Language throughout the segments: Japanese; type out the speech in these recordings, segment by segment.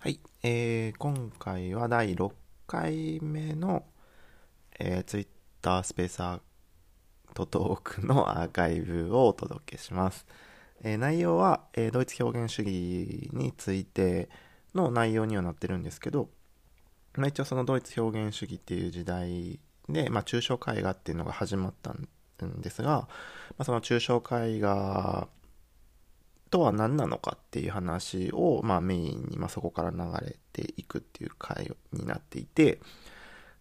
はい、えー今回は第6回目の、えー、Twitter スペースアートトークのアーカイブをお届けします。えー内容は、えードイツ表現主義についての内容にはなってるんですけど、まあ、一応そのドイツ表現主義っていう時代で、まあ、抽象絵画っていうのが始まったんですが、まあ、その抽象絵画とは何なのかっていう話を、まあ、メインに、まあ、そこから流れていくっていう回になっていて、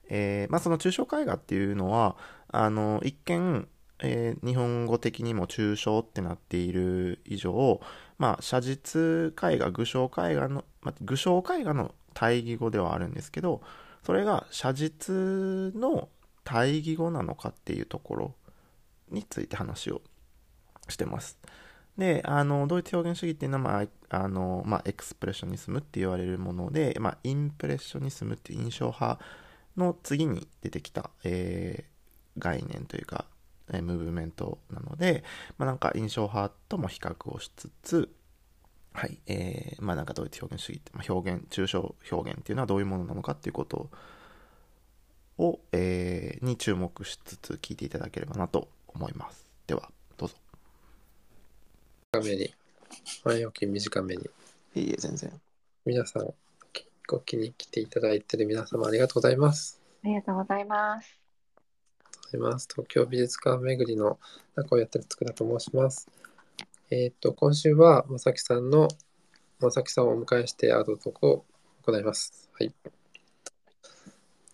えーまあ、その抽象絵画っていうのはあの一見、えー日本語的にも抽象ってなっている以上、まあ、写実絵画具象絵画の、まあ、具象絵画の対義語ではあるんですけどそれが写実の対義語なのかっていうところについて話をしてます。で、あの、ドイツ表現主義っていうのは、まあ、あの、まあ、エクスプレッショニズムって言われるもので、まあ、インプレッショニズムっていう印象派の次に出てきた、えー概念というか、えームーブメントなので、まあ、なんか印象派とも比較をしつつ、はい、えーまあなんかドイツ表現主義って、まあ、表現、抽象表現っていうのはどういうものなのかっていうことを、えーに注目しつつ聞いていただければなと思います。では、短めに、前置き短めに、いいえ、全然。皆さん、ご気に来ていただいている皆様ありがとうございます。ありがとうございます。ありがとうございます。東京美術館巡りの中をやってる佃と申します。えっ、と、今週は、まさきさんの、まさきさんをお迎えしてアートトークを行います。はい。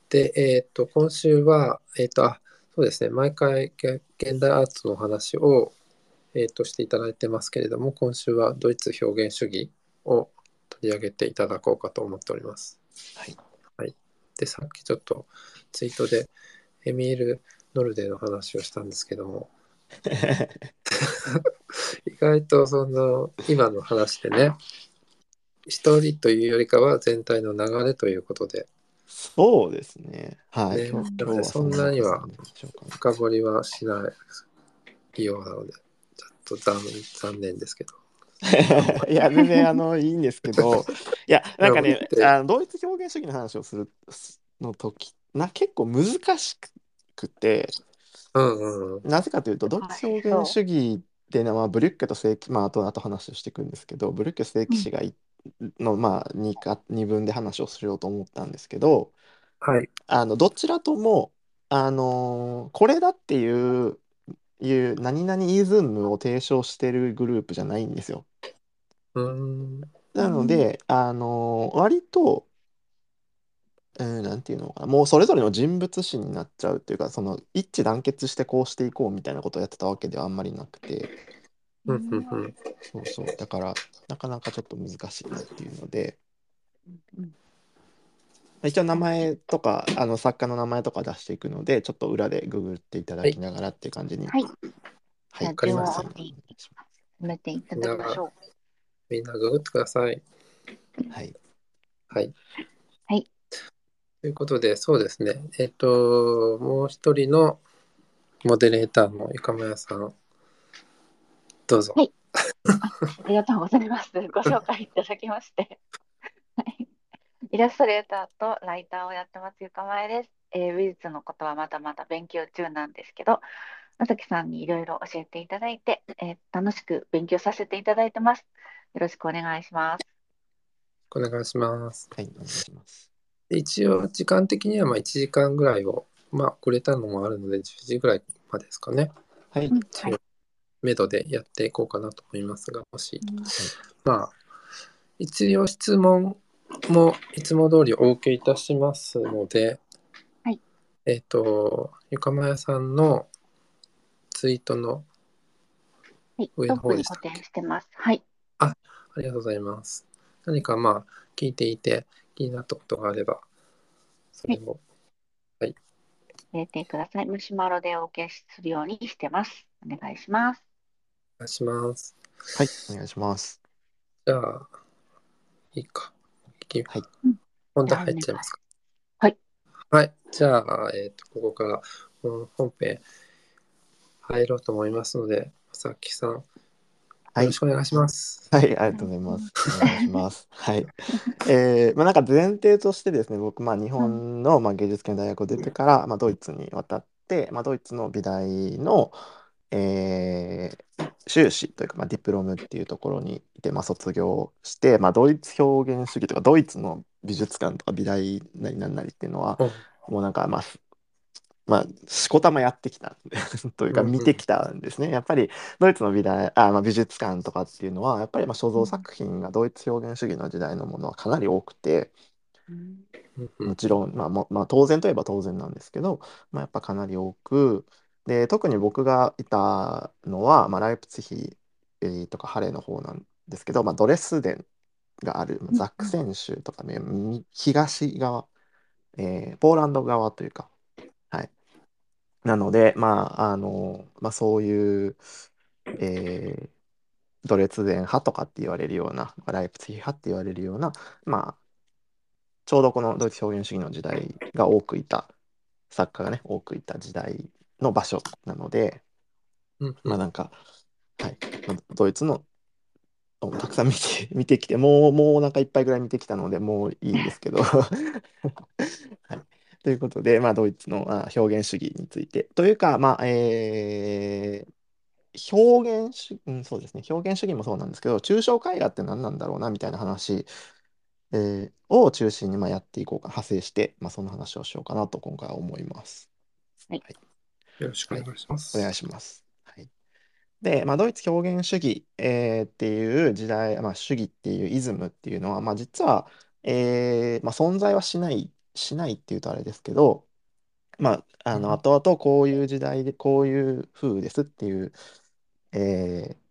で、えっ、と、今週は、えっ、と、あ、そうですね、毎回、げ現代アートの話を、えっ、と、していただいてますけれども、今週はドイツ表現主義を取り上げていただこうかと思っております。はい。はい。で、さっきちょっとツイートでエミール・ノルデの話をしたんですけども、意外とその今の話でね、一人というよりかは全体の流れということで、そうですね。はい。ねそんなには深掘りはしないようなので、と残残念ですけど。いや、全然あのいいんですけど、いや、なんかねあのドイツ表現主義の話をするの時な結構難しくて、うんうんうん。なぜかというと、ドイツ表現主義っていうのは、ブリュッケと正規、まあ、あとあと話をしていくんですけど、ブリュッケ正規氏がいの、まあ、2か二分で話をしようと思ったんですけど、はい。あのどちらとも、あのこれだっていういう何々イズムを提唱してるグループじゃないんですよ。うーん。なので、あの割と、うん、なんていうのかなもうそれぞれの人物史になっちゃうっていうかその一致団結してこうしていこうみたいなことをやってたわけではあんまりなくてうんうんうん。そうそうだからなかなかちょっと難しいなっていうのでうん一応名前とかあの作家の名前とか出していくのでちょっと裏でググっていただきながらっていう感じにはい。はいわかりました順を追って進めていただきましょみんなググってください。はいはい。はい。ということで、そうですね。えっと、もう一人のモデレーターのゆかまやさん、どうぞ。はいう。ありがとうございます。ご紹介いただきまして。は いイラストレーターとライターをやってますゆかまえです。えー美術のことはまだまだ勉強中なんですけど、まさきさんにいろいろ教えていただいて、えー楽しく勉強させていただいてます。よろしくお願いします。お願いします。はいお願いしますで一応、時間的にはまあ1時間ぐらいを、まあ、くれたのもあるので、10時ぐらいまでですかね。はいうんはい。目処でやっていこうかなと思いますが、もし、まあ、一応質問もいつも通りお受けいたしますので、はいえっ、と、ゆかまやさんのツイートのはい。上の方でしたっけ填してます。はい。ありがとうございます。何かまあ、聞いていて気になったことがあれば、それを、入れてください。マシュマロでお受けするようにしてます。お願いします。お願いします。はいお願いしますじゃあ、いいか。いきはいうん本題入っちゃいますか。はい。はい。じゃあ、えっ、と、ここから本編入ろうと思いますので、さきさん、はいよろしくお願いします。はい、ありがとうございます。お願いします。はい。えーまあ、なんか前提としてですね、僕、まあ、日本の、まあ、芸術系の大学を出てから、まあ、ドイツに渡って、まあ、ドイツの美大の、えー修士というか、まあ、ディプロムっていうところにいて、まあ、卒業して、まあ、ドイツ表現主義とか、ドイツの美術館とか美大なりなんなりっていうのは、うん。もうなんか、まあ、まあ、しこたまやってきた というか、見てきたんですね。やっぱり、ドイツの美大、あ、まあ、美術館とかっていうのは、やっぱりまあ所蔵作品がドイツ表現主義の時代のものはかなり多くて、もちろん、まあもまあ、当然といえば当然なんですけど、まあ、やっぱかなり多く、で、特に僕がいたのは、まあ、ライプツィヒえーとかハレの方なんですけど、まあ、ドレスデンがあるうんザックセン州とかね、み東側、えーポーランド側というか、はい。なので、まあ、あの、まあ、そういう、えードレツデン派とかって言われるような、ライプツィヒ派って言われるような、まあ、ちょうどこのドイツ表現主義の時代が多くいた、作家がね、多くいた時代の場所なので、うんまあなんか、はい、まあドイツのをたくさん見て、見てきて、もう、もうお腹いっぱいぐらい見てきたので、もういいんですけど。はい。ということで、まあ、ドイツのあ表現主義について。というか、まあ、えー表現主、うん、そうですね、表現主義もそうなんですけど、抽象絵画って何なんだろうな、みたいな話、えーを中心にまあやっていこうか、派生して、まあ、その話をしようかなと今回は思います。よろしくお願いします。お願いします。はい。で、まあ、ドイツ表現主義、えーっていう時代、まあ、主義っていうイズムっていうのは、まあ、実は、えーまあ、存在はしない、しないっていうとあれですけど、まあ、あのうん後々こういう時代でこういう風ですっていう、えー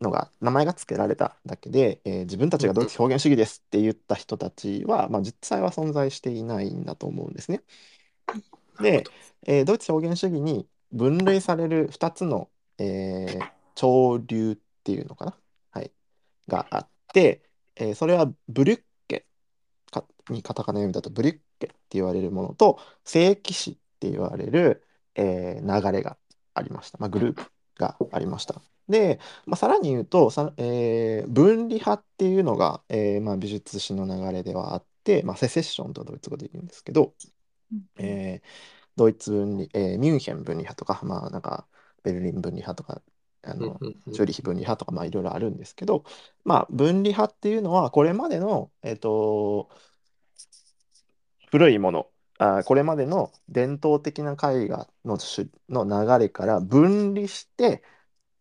のが名前が付けられただけで、えー自分たちがドイツ表現主義ですって言った人たちは、まあ、実際は存在していないんだと思うんですね。で、えードイツ表現主義に分類される2つの、えー潮流っていうのかな、はい、があって、えーそれはブリュッケかにカタカナ読みだとブリュッケって言われるものと聖騎士って言われる、えー流れがありました、まあ、グループがありました。で、まあ、さらに言うとさ、えー分離派っていうのが、えーまあ、美術史の流れではあって、まあ、セセッションとドイツ語で言うんですけど、えードイツ分離、えーミュンヘン分離派とか、まあ、なんかベルリン分離派とか、あの、チューリヒ分離派とか、まあ、いろいろあるんですけど、まあ、分離派っていうのは、これまでの、えっと、古いもの、あ、これまでの伝統的な絵画の種の流れから分離して、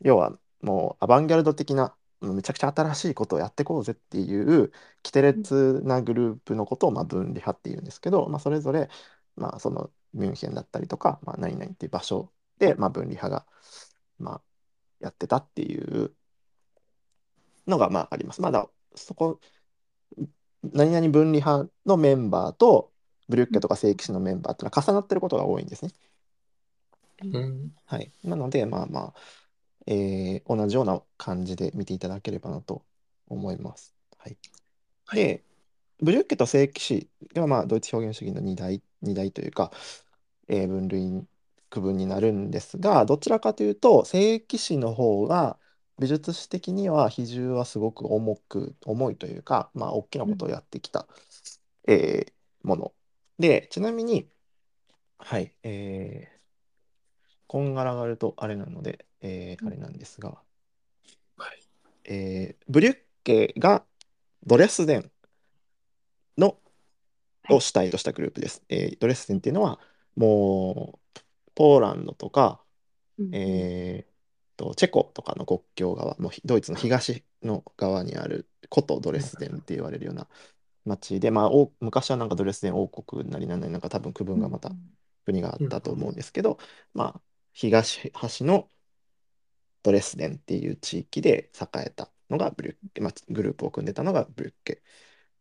要はもうアバンギャルド的な、めちゃくちゃ新しいことをやっていこうぜっていう、キテレツなグループのことを、まあ、分離派っていうんですけど、まあ、それぞれ、まあ、そのミュンヘンだったりとか、まあ、何々っていう場所で、まあ、分離派が、まあ、やってたっていうのが、まあ、あります。まだ、そこ、何々分離派のメンバーと、ブリュッケとか聖騎士のメンバーってのは重なってることが多いんですね。うんはい。なので、まあまあ、えー同じような感じで見ていただければなと思います。はい。はいで、ブリュッケと聖騎士が、まあ、ドイツ表現主義の2大、二大というか、えー分類、区分になるんですが、どちらかというと、聖騎士の方が、美術史的には比重はすごく重く、重いというか、まあ、大きなことをやってきた、えーもの。で、ちなみに、はい、えーこんがらがるとあれなので、えーあれなんですが、はい。えーブリュッケがドレスデンを主体としたグループです。えードレスデンっていうのはもうポーランドとか、えーとチェコとかの国境側もうひドイツの東の側にある古都ドレスデンって言われるような町で、まあ、お昔はなんかドレスデン王国なりなんなりなんか多分区分がまた国があったと思うんですけど、まあ、東端のドレスデンっていう地域で栄えたのがブリュッケ、まあ、グループを組んでたのがブリュッケ。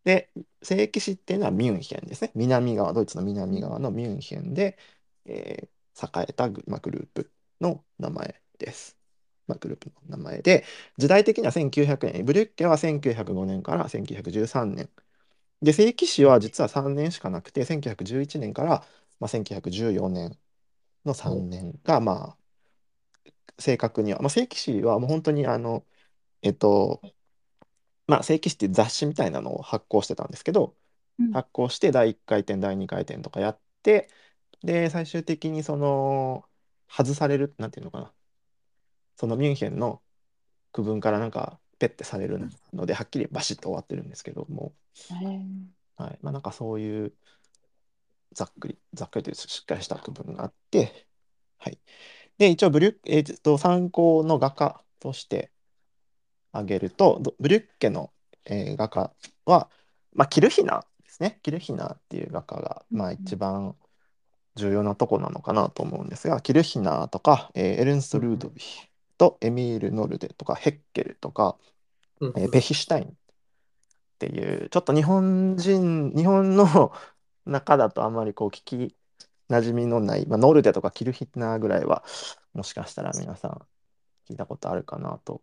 で、聖騎士っていうのはミュンヘンですね。南側、ドイツの南側のミュンヘンで、えー栄えたグ,、まあ、グループの名前です。まあ、グループの名前で、時代的には1900年、ブリュッケは1905年から1913年。で、聖騎士は実は3年しかなくて、1911年から、まあ、1914年の3年が、まあ、正確には、まあ、聖騎士はもう本当にあのえっと、まあ、正規誌っていう雑誌みたいなのを発行してたんですけど、うん発行して第1回展、第2回展とかやって、で、最終的にその、外される、なんていうのかな。そのミュンヘンの区分からなんか、ペッてされるので、はっきりバシッと終わってるんですけども、はい。まあ、なんかそういう、ざっくり、ざっくりというしっかりした区分があって、はい。で、一応ブリュッ、えーと、参考の画家として挙げると、どブリュッケの、えー画家は、まあ、キルヒナーですね。キルヒナーっていう画家が、まあ、うんうん一番重要なとこなのかなと思うんですが、キルヒナーとか、えーエルンスト・ルードヴィヒとエミール・ノルデとか、ヘッケルとか、うんえーペヒシュタインっていう、ちょっと日本人、日本の中だとあんまりこう聞き馴染みのない、まあ、ノルデとかキルヒナーぐらいは、もしかしたら皆さん聞いたことあるかなと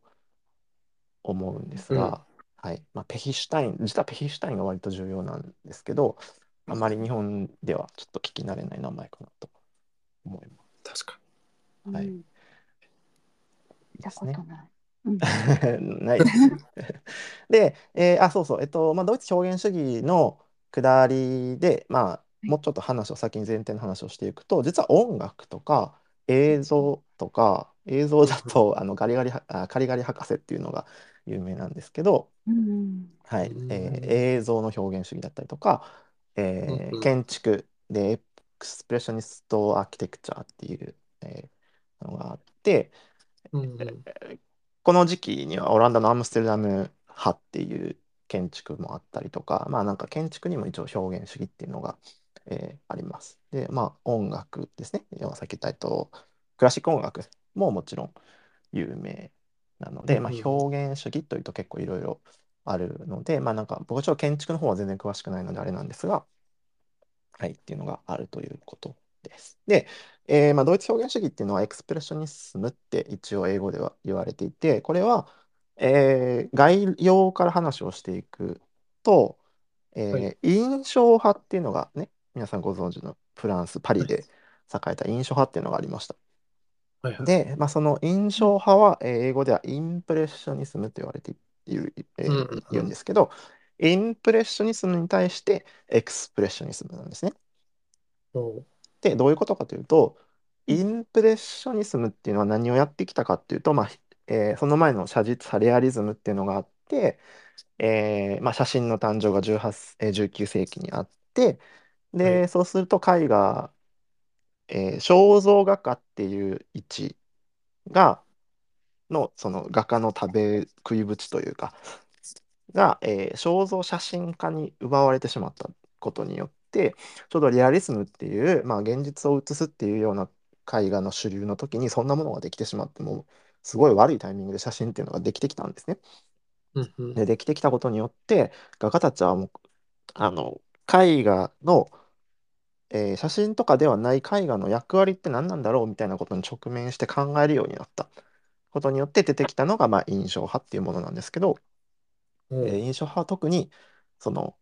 思うんですが、はい。まあ、ペヒシュタイン、実はペヒシュタインが割と重要なんですけど、あまり日本ではちょっと聞き慣れない名前かなと思いま確かはい。うん。見たすね。ことない。うん。ないです。で、えーあ、そうそう、えっと、まあ、ドイツ表現主義の下りで、まあ、もうちょっと話を先に前提の話をしていくと、実は音楽とか映像とか、映像だとあのガリガリはあカリガリ博士っていうのが有名なんですけど、うんはいうん。えー映像の表現主義だったりとか、えー建築でエクスプレッショニストアーキテクチャーっていう、えーのがあって、この時期にはオランダのアムステルダム派っていう建築もあったりとか、まあなんか建築にも一応表現主義っていうのが、えーあります。で、まあ音楽ですね。さっき言った、えっと、クラシック音楽ももちろん有名なので、まあ表現主義というと結構いろいろあるので、まあなんか僕はちょっと建築の方は全然詳しくないのであれなんですが、はい、っていうのがあるということです。で、えーまあ、ドイツ表現主義っていうのはエクスプレッショニスムって一応英語では言われていて、これは、えー概要から話をしていくと、えーはい印象派っていうのがね、皆さんご存知のフランス・パリで栄えた印象派っていうのがありました。はいはい。で、まあ、その印象派は、えー英語ではインプレッショニスムと言われている、えーうんうんうん。言うんですけど、インプレッショニスムに対してエクスプレッショニスムなんですね。おで、どういうことかというと、うんインプレッショニスムっていうのは何をやってきたかっていうと、まあえーその前の写実派レアリズムっていうのがあって、えーまあ、写真の誕生が18、えー19世紀にあって、で、はそうすると絵画、えー肖像画家っていう位置が、の、その画家の食べ食い縁というか、が、えー肖像写真家に奪われてしまったことによって、ちょうどリアリスムっていう、まあ、現実を写すっていうような絵画の主流の時にそんなものができてしまってもうすごい悪いタイミングで写真っていうのができてきたんですね。うんうんでできてきたことによって画家たちはもうあの絵画の、えー写真とかではない絵画の役割って何なんだろうみたいなことに直面して考えるようになった。ことによって出てきたのが、まあ、印象派っていうものなんですけど、おえー印象派は特にその、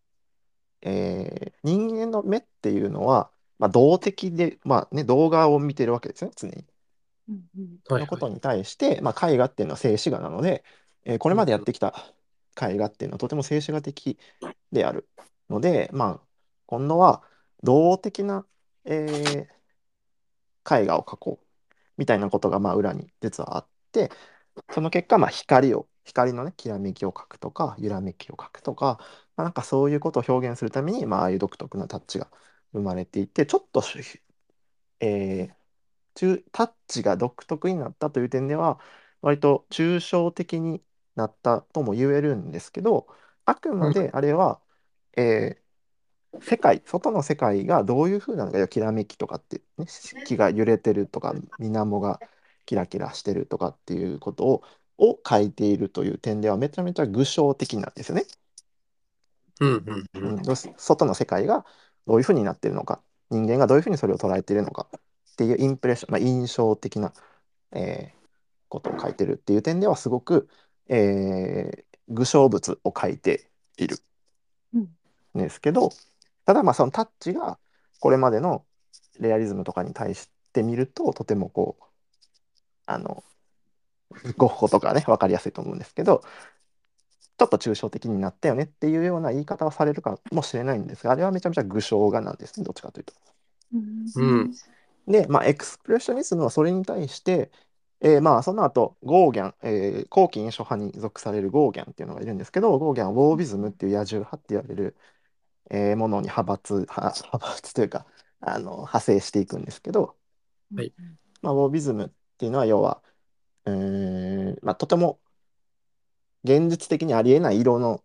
えー人間の目っていうのは、まあ、動的で、まあね、動画を見てるわけですよね常に。うんうん。はいのことに対して、まあ、絵画っていうのは静止画なので、えーこれまでやってきた絵画っていうのはとても静止画的であるので、まあ、今度は動的な、えー絵画を描こうみたいなことがまあ裏に実はあってその結果、まあ、光を光のねきらめきを描くとか揺らめきを描くとか、まあ、なんかそういうことを表現するために、まあ、ああいう独特なタッチが生まれていてちょっと、えー中タッチが独特になったという点では割と抽象的になったとも言えるんですけどあくまであれは、えー世界外の世界がどういう風なのかきらめきとかって、ね、木が揺れてるとか水面がキラキラしてるとかっていうことをを書いているという点ではめちゃめちゃ具象的なんですよね。うん。うんううん外の世界がどういうふうになってるのか人間がどういうふうにそれを捉えているのかっていうインプレッション、まあ、印象的な、えーことを書いてるっていう点ではすごく、えー具象物を書いている。うんん。ですけどただまあそのタッチがこれまでのレアリズムとかに対して見るととてもこうあのゴッホとかね分かりやすいと思うんですけどちょっと抽象的になったよねっていうような言い方をされるかもしれないんですがあれはめちゃめちゃ具象画なんですねどっちかというと。うんで、まあ、エクスプレッショニズムはそれに対して、えーまあ、その後、ゴーギャン、えー後期印象派に属されるゴーギャンっていうのがいるんですけど、ゴーギャンはウォービズムっていう野獣派って言われる、えーものに派閥、は 派閥というか、あの派生していくんですけど、はい。まあ、ウォービズムっていうのは要は、えーまあ、とても現実的にありえない色の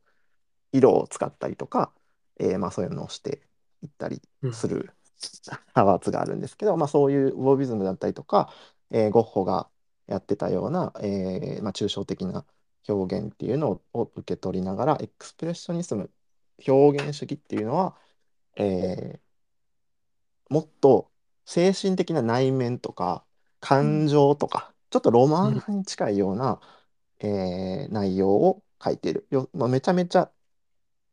色を使ったりとか、えーまあ、そういうのをしていったりうんする派閥があるんですけど、まあ、そういうウォービズムだったりとか、えーゴッホがやってたような、えーまあ、抽象的な表現っていうのを受け取りながらエクスプレッショニズム表現主義っていうのは、えーもっと精神的な内面とか感情とか、ちょっとロマン派に近いような、えー内容を書いている。よ、まあ、めちゃめちゃ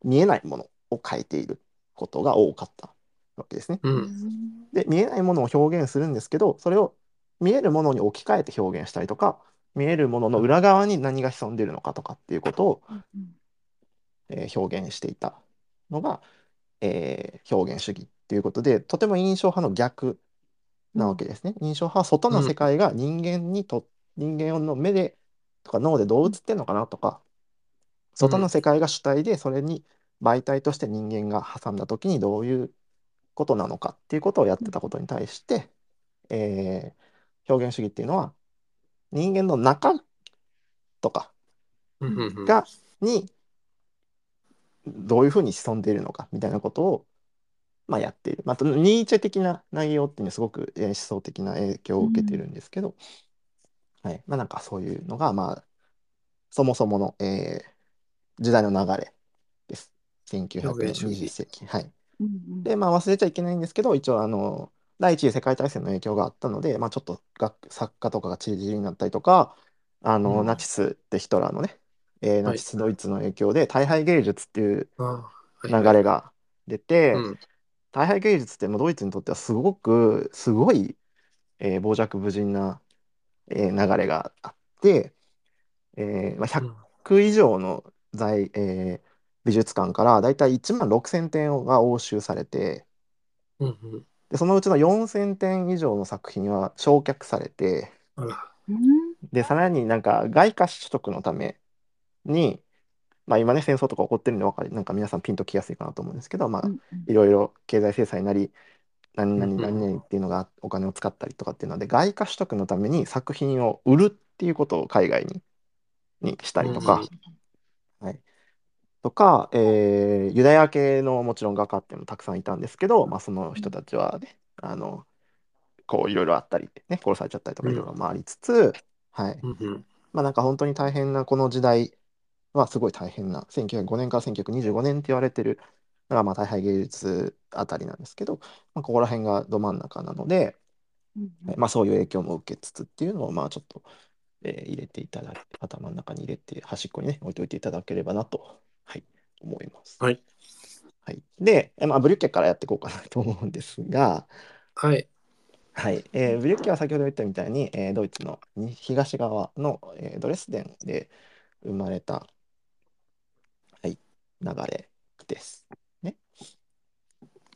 見えないものを書いていることが多かったわけですね。うん。で見えないものを表現するんですけどそれを見えるものに置き換えて表現したりとか見えるものの裏側に何が潜んでいるのかとかっていうことを、えー表現していたのが、えー表現主義っていうことでとても印象派の逆なわけですね。印象派は外の世界が人間にと、人間の目でとか脳でどう映ってんのかなとか外の世界が主体でそれに媒体として人間が挟んだ時にどういうことなのかっていうことをやってたことに対して、えー表現主義っていうのは人間の中とかうんうんうんがにどういうふうに潜んでいるのかみたいなことを、まあ、やっている。まあ、ニーチェ的な内容っていうのはすごくえー思想的な影響を受けてるんですけど、はいまあ、なんかそういうのが、まあ、そもそもの、えー時代の流れです。表現主義1920世紀。はい。うんうんで、まあ、忘れちゃいけないんですけど、一応、あの、第一次世界大戦の影響があったので、まあ、ちょっと学作家とかが散り散りになったりとか、あの、うんナチスってヒトラーのね、えーはい。ナチスドイツの影響で、大敗芸術っていう流れが出て、うん。大敗芸術ってもうドイツにとってはすごく、すごい、えー傍若無人な、えー流れがあって、えーまあ、100 100以上の在、えー美術館からだいたい1万6,000点が押収されてうんうん。でそのうちの4,000点以上の作品は焼却されてでさらになんか外貨取得のために、まあ、今ね戦争とか起こってるんで分かりなんか皆さんピンときやすいかなと思うんですけど、まあう、んいろいろ経済制裁なり何々うんうん。何々っていうのがお金を使ったりとかっていうので外貨取得のために作品を売るっていうことを海外ににしたりとか。はい、とか、えーユダヤ系のもちろん画家っていうのもたくさんいたんですけど、まあ、その人たちはね、あのこういろいろあったり、ね、殺されちゃったりとかうんいろいろ回りつつ、はい。うんうん。まあ、なんか本当に大変なこの時代はすごい大変な1905年から1925年って言われてるのがまあ大敗芸術あたりなんですけど、まあ、ここら辺がど真ん中なので、うんはいまあ、そういう影響も受けつつっていうのをまあちょっと、えー入れていただいて頭の中に入れて端っこにね置いておいていただければなと、はい、思います。はい。はい、で、えまあ、ブリュッケからやっていこうかなと思うんですが、はい。はい。えーブリュッケは先ほど言ったみたいに、えードイツのに東側の、えードレスデンで生まれた、はい、流れです。ね。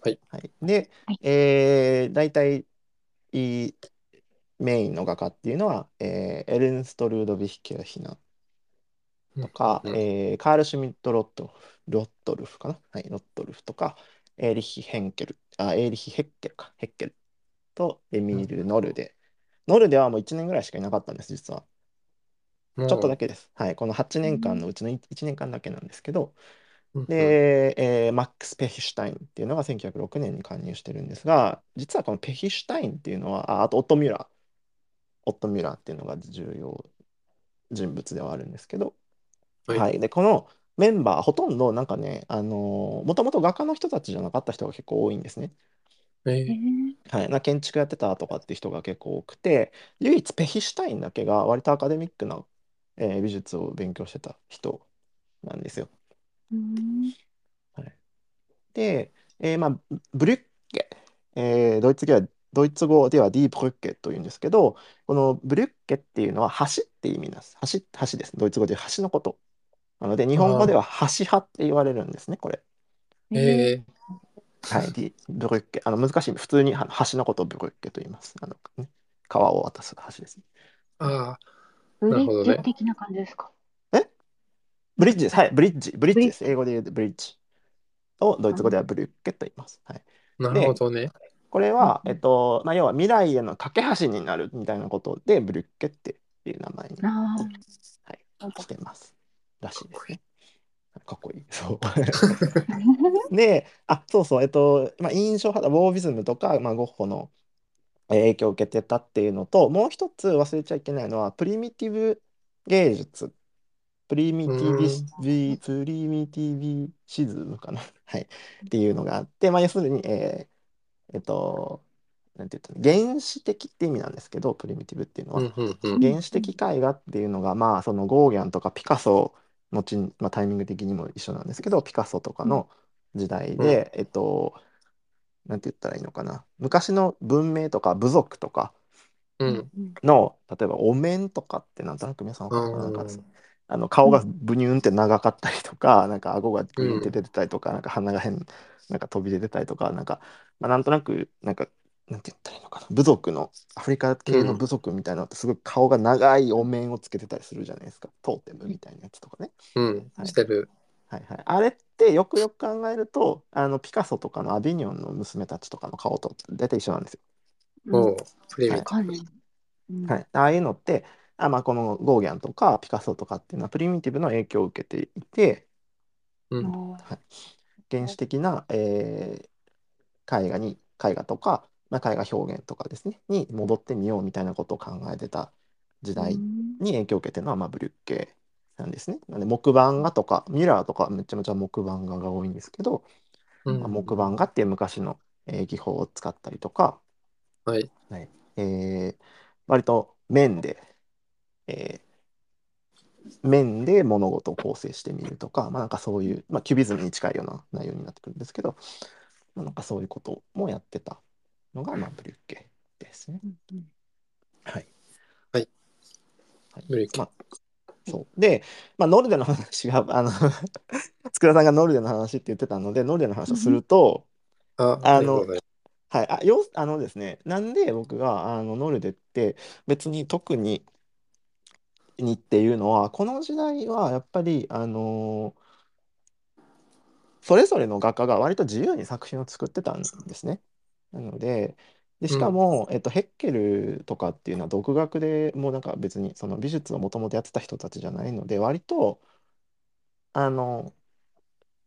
はい。はい、で、はいえー、大体いいメインの画家っていうのは、えーエルンスト・ルードヴィヒ・ケルヒナとか、うんえーカール・シュミット・ロットロットルフかな、はい、ロットルフとか、エーリヒ・ヘンケル、あ、エーリヒ・ヘッケルか、ヘッケルとエミール・ノルデ。ノルデはもう1年ぐらいしかいなかったんです、実は。ちょっとだけです。はい、この8年間のうちの 1, 年間だけなんですけど、うんうんで、えーマックス・ペヒシュタインっていうのが1906年に加入してるんですが、実はこのペヒシュタインっていうのは、ああとオット・ミュラー、オット・ミュラーっていうのが重要人物ではあるんですけど、はい。はい、でこのメンバーほとんどなんかね、あのもともと画家の人たちじゃなかった人が結構多いんですね。ええーー。はい、な建築やってたとかっていう人が結構多くて唯一ペヒシュタインだけが割とアカデミックな、えー美術を勉強してた人なんですよ。うんはい、で、えーまあ、ブリュッケ、えードイツ語はドイツ語ではディーブルッケというんですけど、このブリュッケっていうのは橋って意味なんです。橋、橋です。ドイツ語で橋のこと。なので、日本語では橋派って言われるんですね、これ。えはい、ディブルッケ。あの難しい。普通にあの橋のことをブルッケと言います。あの、ね、川を渡す橋です。ー、ああ、ブリなるほどねッジ的な感じですか？ブリッジです。はい、ブリッジ。ブリッジです。英語で言うとブリッジ。をドイツ語ではブリュッケと言います。はい。なるほどね。これは、うんえっと、まあ、要は未来への架け橋になるみたいなことで、ブリュッケっていう名前に、あはい、あ。してます。らしいですね。かっこいい。そう。で、あ、そうそう、えっと、まあ、印象派、ウォービズムとか、まあ、ゴッホのえー影響を受けてたっていうのと、もう一つ忘れちゃいけないのは、プリミティブ芸術。プリミティビス、ビプリミティビシズムかな。はい。っていうのがあって、まあ、要するに、えーえっと、なんて言ったの原始的って意味なんですけど、プリミティブっていうのは。原始的絵画っていうのが、まあ、そのゴーギャンとかピカソ後に、まあ、タイミング的にも一緒なんですけど、ピカソとかの時代で、えっと、なんて言ったらいいのかな。昔の文明とか部族とかうん。の、例えばお面とかってなんとなく皆さんわかるかななんかうんあの顔がブニューンって長かったりとか、なんか顎がグーンって出てたりとか、なんか鼻が変、なんか飛び出てたりとか、なんか、まあ、なんとなく、なんか、なんて言ったらいいのかな、部族の、アフリカ系の部族みたいなのって、すごい顔が長いお面をつけてたりするじゃないですか、トーテムみたいなやつとかね。うん。は。い。してる。はいはい、あれってよくよく考えると、あのピカソとかのアビニョンの娘たちとかの顔と大体一緒なんですよ。う。ん。おうプリミティわかんない。うん。はい、ああいうのって、あまあ、このゴーギャンとかピカソとかっていうのはプリミティブの影響を受けていて、ブ。うん。おー原始的な、えー絵画に絵画とか、まあ、絵画表現とかですねに戻ってみようみたいなことを考えてた時代うんに影響を受けてるのは、まあ、ブリュッケなんですね。なんで木版画とかミラーとかめちゃめちゃ木版画が多いんですけど、うんまあ、木版画っていう昔の、えー技法を使ったりとか、はい。はいえー割と面で、えー面で物事を構成してみるとか、まあ、なんかそういう、まあ、キュビズムに近いような内容になってくるんですけど、まあ、なんかそういうこともやってたのが、まあ、ブリュッケですね。はい。はいはい。ブリュッケまあ、そう。で、まあ、ノルデの話が、あの、佃さんがノルデの話って言ってたので、ノルデの話をすると、あ、あのはい、あ、よ、あのですね、なんで僕があのノルデって別に特ににっていうのは、この時代はやっぱり、あのそれぞれの画家が割と自由に作品を作ってたんですね。なので、で、しかも、えっと、ヘッケルとかっていうのは独学でもうなんか別にその美術をもともとやってた人たちじゃないので、割と、あの、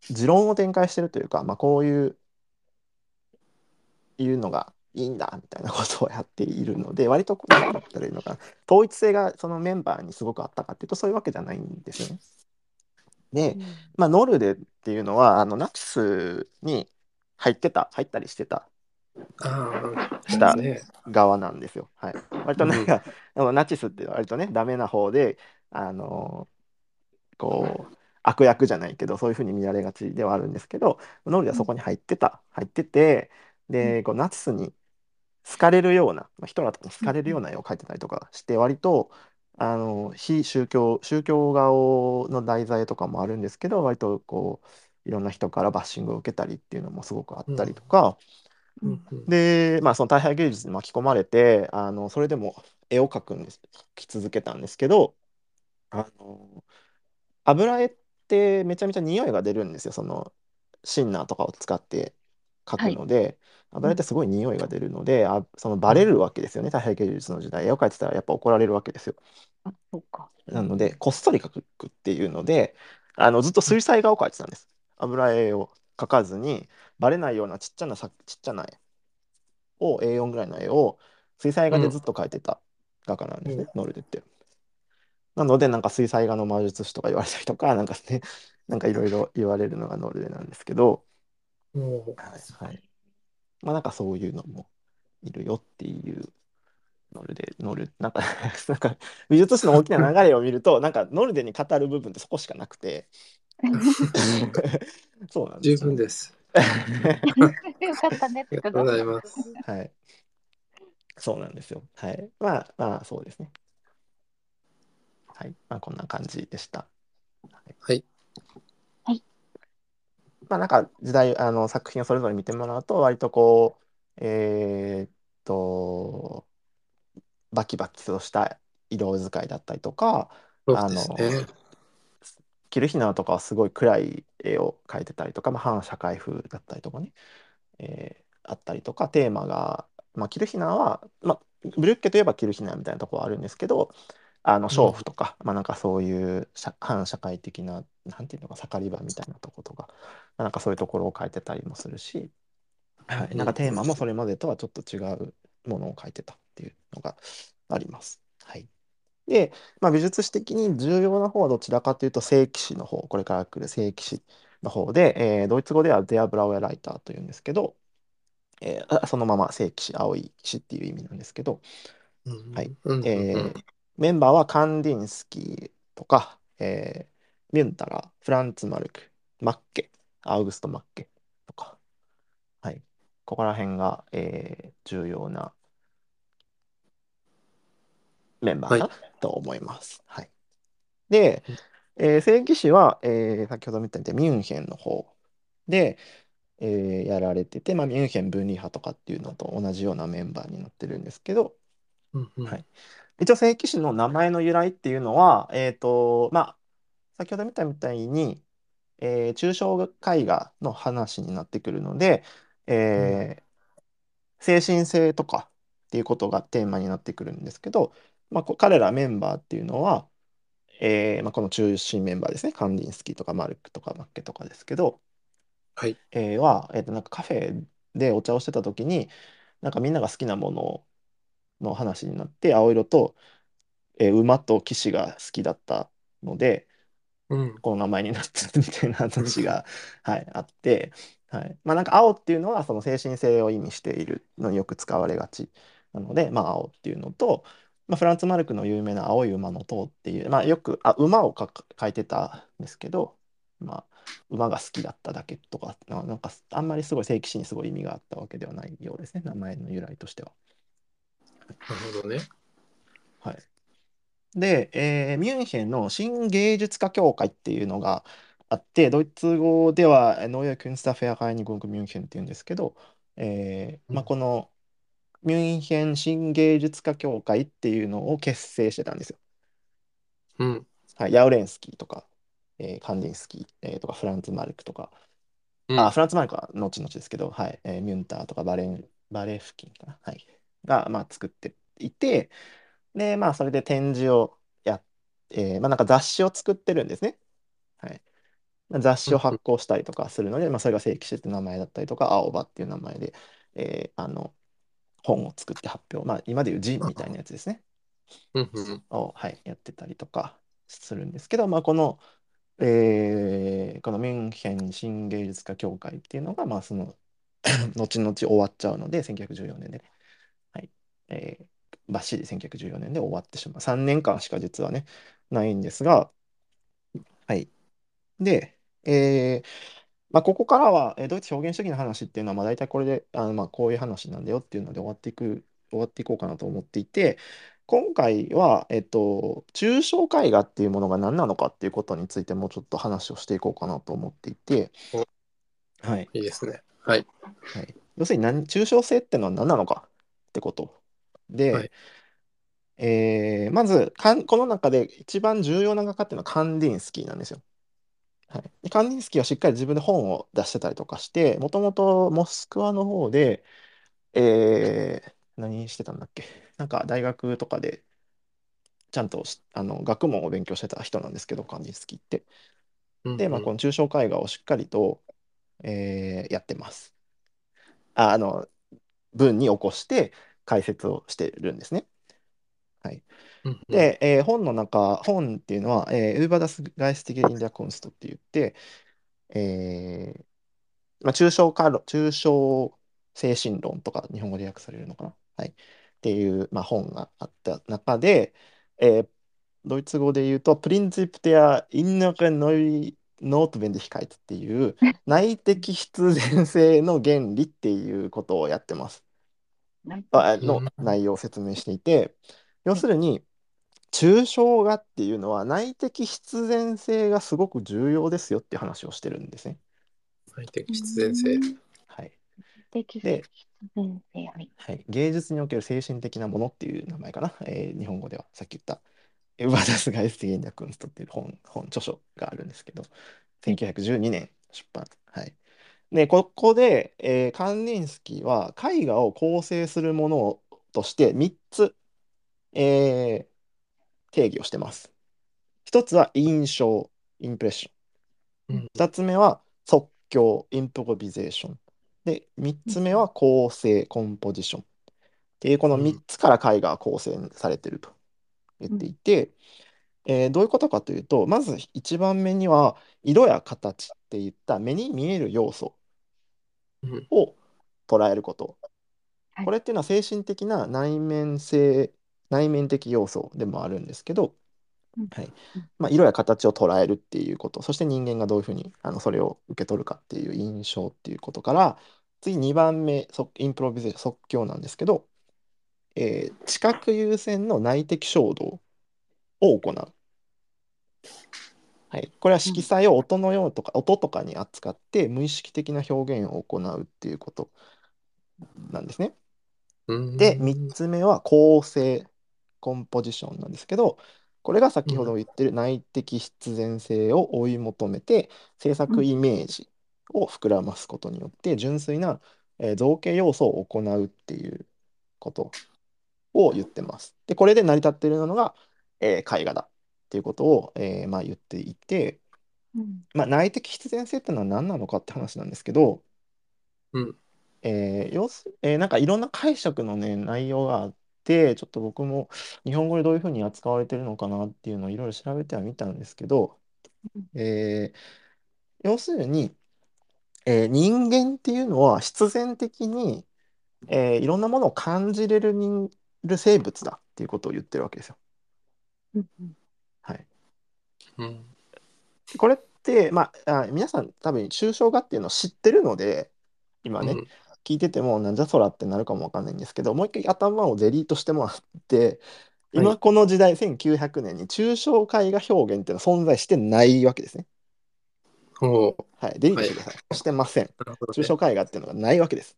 持論を展開してるというか、まあ、こういういうのがいいんだみたいなことをやっているので 割とこう何だったらいいのかな。統一性がそのメンバーにすごくあったかっていうとそういうわけじゃないんですよね。で、まあ、ノルデっていうのはあのナチスに入ってた入ったりしてた。したね。側なんですよ。はい、割となんか、あのナチスって割とねダメな方であのこう悪役じゃないけどそういうふうに見られがちではあるんですけどノルデはそこに入ってた。入っててでこうナチスに好かれるような、まあ、ヒトラーとかに好かれるような絵を描いてたりとかして割とあの非宗教宗教顔の題材とかもあるんですけど割とこういろんな人からバッシングを受けたりっていうのもすごくあったりとか。うんうん。で、まあ、その大敗芸術に巻き込まれてあのそれでも絵を描くんです描き続けたんですけどあの油絵ってめちゃめちゃ匂いが出るんですよそのシンナーとかを使って描くので、油絵ってすごい匂いが出るので、あそのバレるわけですよね大敗芸術の時代絵を描いてたらやっぱ怒られるわけですよ。あ、そうか。なので、こっそり描くっていうので、あのずっと水彩画を描いてたんです。油絵を描かずに、バレないようなちっちゃなさちっちゃな絵を、A4 ぐらいの絵を水彩画でずっと描いてた画家なんですね、ノルデって。なので、なんか水彩画の魔術師とか言われたりとか、なんかね、なんかいろいろ言われるのがノルデなんですけど、もはいはい。まあなんかそういうのもいるよっていうノルデ、ノル、なんか なんか美術史の大きな流れを見ると、なんかノルデに語る部分ってそこしかなくて、そうなんですよ分です。よかったね。ありがとうございます。はい。そうなんですよ。はい。まあ、まあ、そうですね。はい。まあ、こんな感じでした。はい。まあ、なんか時代、あの作品をそれぞれ見てもらうと、割とこう、えーっと、バキバキとした色使いだったりとか、そうですね。キルヒナとかはすごい暗い絵を描いてたりとか、まあ、反社会風だったりとかね、えーあったりとか、テーマが、まあ、キルヒナは、まあ、ブリュッケといえばキルヒナみたいなところはあるんですけど、あの、娼婦とか、まあなんかそういう社反社会的な、なんていうのか、盛り場みたいなとことか、まあなんかそういうところを描いてたりもするし、はい、なんかテーマもそれまでとはちょっと違うものを書いてたっていうのがあります。はい。で、まあ、美術史的に重要な方はどちらかというと正規史の方、これから来る正規史の方で、えードイツ語ではデアブラウエライターというんですけど、えーあそのまま正規史、青い騎士っていう意味なんですけど、うん。はい。えうん。ーメンバーはカンディンスキーとか、えーミュンタラー、フランツ・マルク、マッケ、アウグスト・マッケとか、はい。ここら辺が、えー重要なメンバーかなと思います。はい。で、えー正規士は、えー先ほども言ったみたいにミュンヘンの方で、えーやられてて、まあ、ミュンヘン分離派とかっていうのと同じようなメンバーになってるんですけど、うんうんはい一応正規士の名前の由来っていうのは、えっと、まあ、先ほど見たみたいに、えー抽象絵画の話になってくるので、えー精神性とかっていうことがテーマになってくるんですけど、まあ、こ彼らメンバーっていうのは、えーまあ、この中心メンバーですね、カンディンスキーとかマルクとかマッケとかですけど、はい。えーは、えーと、なんかカフェでお茶をしてた時に、なんかみんなが好きなものの話になって、青色と、えー馬と騎士が好きだったので、うん。この名前になったみたいな話が、はい、あって、はい。まあなんか青っていうのはその精神性を意味しているのによく使われがちなので、まあ青っていうのと、まあ、フランツ・マルクの有名な青い馬の塔っていう、まあよく、あ、馬をか描いてたんですけど、まあ馬が好きだっただけとか、ななんかあんまりすごい正規史にすごい意味があったわけではないようですね、名前の由来としては。なるほどね。はい。で、えーミュンヘンの新芸術家協会っていうのがあって、ドイツ語ではノイエ・クンスタフェア・ハイニゴング・ミュンヘンっていうんですけど、えーまあ、うんこのミュンヘン新芸術家協会っていうのを結成してたんですよ。うん。はい、ヤウレンスキーとか、えーカンディンスキー、えーとかフランツ・マルクとか、うんあ、フランツ・マルクは後々ですけど、はい、えーミュンターとかバレン、バレフキンかな、はい、が、まあ、作っていて、で、まあ、それで展示をやっ、えーまあ、なんか雑誌を作ってるんですね。はい。雑誌を発行したりとかするので、まあ、それが正規誌って名前だったりとか、青葉っていう名前で、えーあの、本を作って発表、まあ、今でいうジンみたいなやつですね。を、はい、やってたりとかするんですけど、まあ、この、えーこのミュンヘン新芸術家協会っていうのが、まあ、その 後々終わっちゃうので、1914年でね、はい、えーバッシリ1914年で終わってしまう。3年間しか実はね、ないんですが、はい。で、えーまあ、ここからは、えードイツ表現主義の話っていうのは、まあ、大体これで、あのまあ、こういう話なんだよっていうので終わっていく、終わっていこうかなと思っていて、今回は、えっと、抽象絵画っていうものが何なのかっていうことについてもうちょっと話をしていこうかなと思っていて、はい。いいですね。はい。はい、要するに何抽象性ってのは何なのかってことで、はいえーまずかんこの中で一番重要な画家っていうのはカンディンスキーなんですよ。はい、でカンディンスキーはしっかり自分で本を出してたりとかしてもともとモスクワの方で、えー何してたんだっけ？なんか大学とかでちゃんとしあの学問を勉強してた人なんですけどカンディンスキーって。で、まあ、この抽象絵画をしっかりと、えーやってます。あ、あの、文に起こして解説をしてるんですね。はい。で、えー本の中、本っていうのは、えー、ウーバーダス・ガイスティゲ・イン・デア・コンストって言って、えーまあ、抽象抽象精神論とか日本語で訳されるのかな。はい。っていう、まあ、本があった中で、えードイツ語で言うと、プリンツィプテア・インナーノイ・ノートベンディヒカイツっていう 内的必然性の原理っていうことをやってます。のうん内容を説明していて、要するに抽象画っていうのは内的必然性がすごく重要ですよっていう話をしてるんですね。内的必然性。はい的で必然性はい。はい、芸術における精神的なものっていう名前かな、えー日本語ではさっき言った「ウバダス・ガイスティゲンダ・クンスト」っていう本本著書があるんですけど1912年出版。はい、でここで、えーカンディンスキーは絵画を構成するものとして3つ、えー定義をしてます。一つは印象インプレッション。うん二つ目は即興インプロビゼーション。で三つ目は構成コンポジション。っていうこのうん3つから絵画は構成されてると言っていて、えーどういうことかというとまず1番目には色や形っていった目に見える要素うん。を捉えること、はい。これっていうのは精神的な内面性内面的要素でもあるんですけど、うん。はい。うん。まあ、色や形を捉えるっていうことそして人間がどういうふうにあのそれを受け取るかっていう印象っていうことから次2番目即インプロビゼーション即興なんですけど、えー知覚優先の内的衝動を行う。はい、これは色彩を音のようとか、音とかに扱って無意識的な表現を行うっていうこと。なんですね。うん。で、3つ目は構成、コンポジションなんですけど、これが先ほど言ってる内的必然性を追い求めて、制作イメージを膨らますことによって、純粋な、えー造形要素を行うっていうことを言ってます。で、これで成り立っているのが、えー絵画だっていうことを、えーまあ、言っていて、うんまあ、内的必然性っていうのは何なのかって話なんですけど、うんえー要すえーなんかいろんな解釈のね、内容があって、ちょっと僕も日本語でどういうふうに扱われてるのかなっていうのをいろいろ調べてはみたんですけど、えー要するに、えー人間っていうのは必然的に、えーいろんなものを感じれる人る生物だっていうことを言ってるわけですよ。うん。うんこれって、まあ、あ皆さん多分抽象画っていうのを知ってるので今ね、うん聞いててもなんじゃそらってなるかもわかんないんですけどもう一回頭をゼリーとしてもらって今この時代1900年に抽象絵画表現っていうのは存在してないわけですね。はい、デリートしてください。してません。抽象絵画っていうのがないわけです。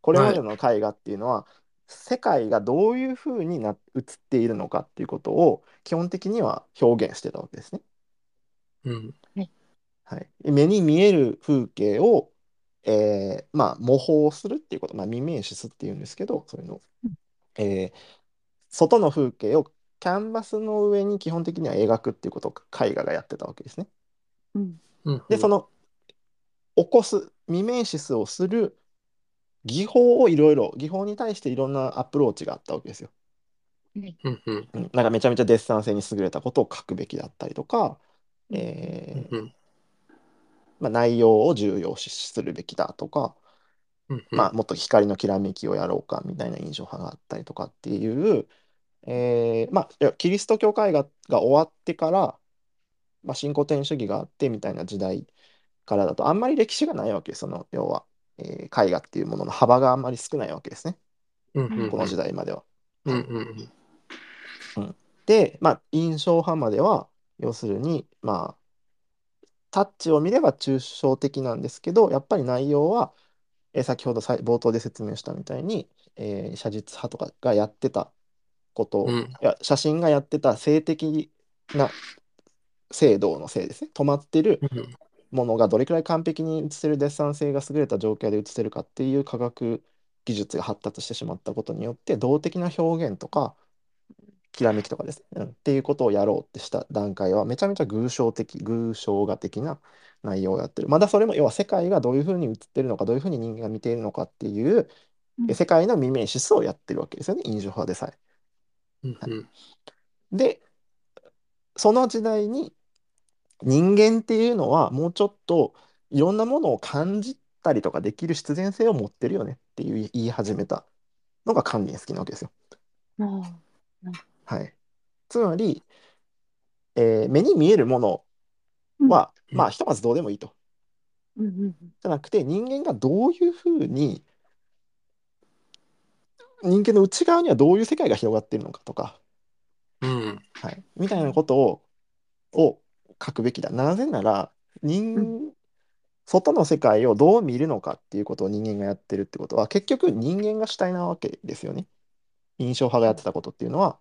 これまでの絵画っていうのは、世界がどういうふうにな映っているのかっていうことを基本的には表現してたわけですね。うん。はい、目に見える風景を、えーまあ、模倣するっていうこと、まあ、ミメーシスっていうんですけどそういうのえー外の風景をキャンバスの上に基本的には描くっていうことを絵画がやってたわけですね。うん。うん。でその起こすミメーシスをする技法をいろいろ技法に対していろんなアプローチがあったわけですよ。うん。うんうん、なんかめちゃめちゃデッサン性に優れたことを書くべきだったりとか、えーうんまあ、内容を重要視するべきだとか、うんまあ、もっと光のきらめきをやろうかみたいな印象派があったりとかっていう、えーまあ、キリスト教絵画が終わってから、まあ、新古典主義があってみたいな時代からだとあんまり歴史がないわけその要は、えー絵画っていうものの幅があんまり少ないわけですね。うんうんこの時代までは。うんうんで、まあ、印象派までは要するにまあタッチを見れば抽象的なんですけどやっぱり内容は、えー先ほど冒頭で説明したみたいに、えー写実派とかがやってたこと、うん。いや写真がやってた性的な精度のせいですね。止まってるうんものがどれくらい完璧に写せるデッサン性が優れた状況で写せるかっていう科学技術が発達してしまったことによって動的な表現とかきらめきとかです。ね、うん。っていうことをやろうってした段階はめちゃめちゃ偶象的偶象画的な内容をやってる。まだそれも要は世界がどういうふうに映ってるのかどういうふうに人間が見ているのかっていううん。え世界のミメーシスをやってるわけですよね。印象派でさえ。うんうん。でその時代に人間っていうのはもうちょっといろんなものを感じたりとかできる必然性を持ってるよねっていう言い始めたのが関連好きなわけですよ。あはい、つまり、えー目に見えるものは、うんまあひとまずどうでもいいと。うんうんじゃなくて人間がどういうふうに人間の内側にはどういう世界が広がっているのかとか、うん。はい、みたいなことをを書くべきだ。なぜなら人、外の世界をどう見るのかっていうことを人間がやってるってことは結局人間が主体なわけですよね。印象派がやってたことっていうのは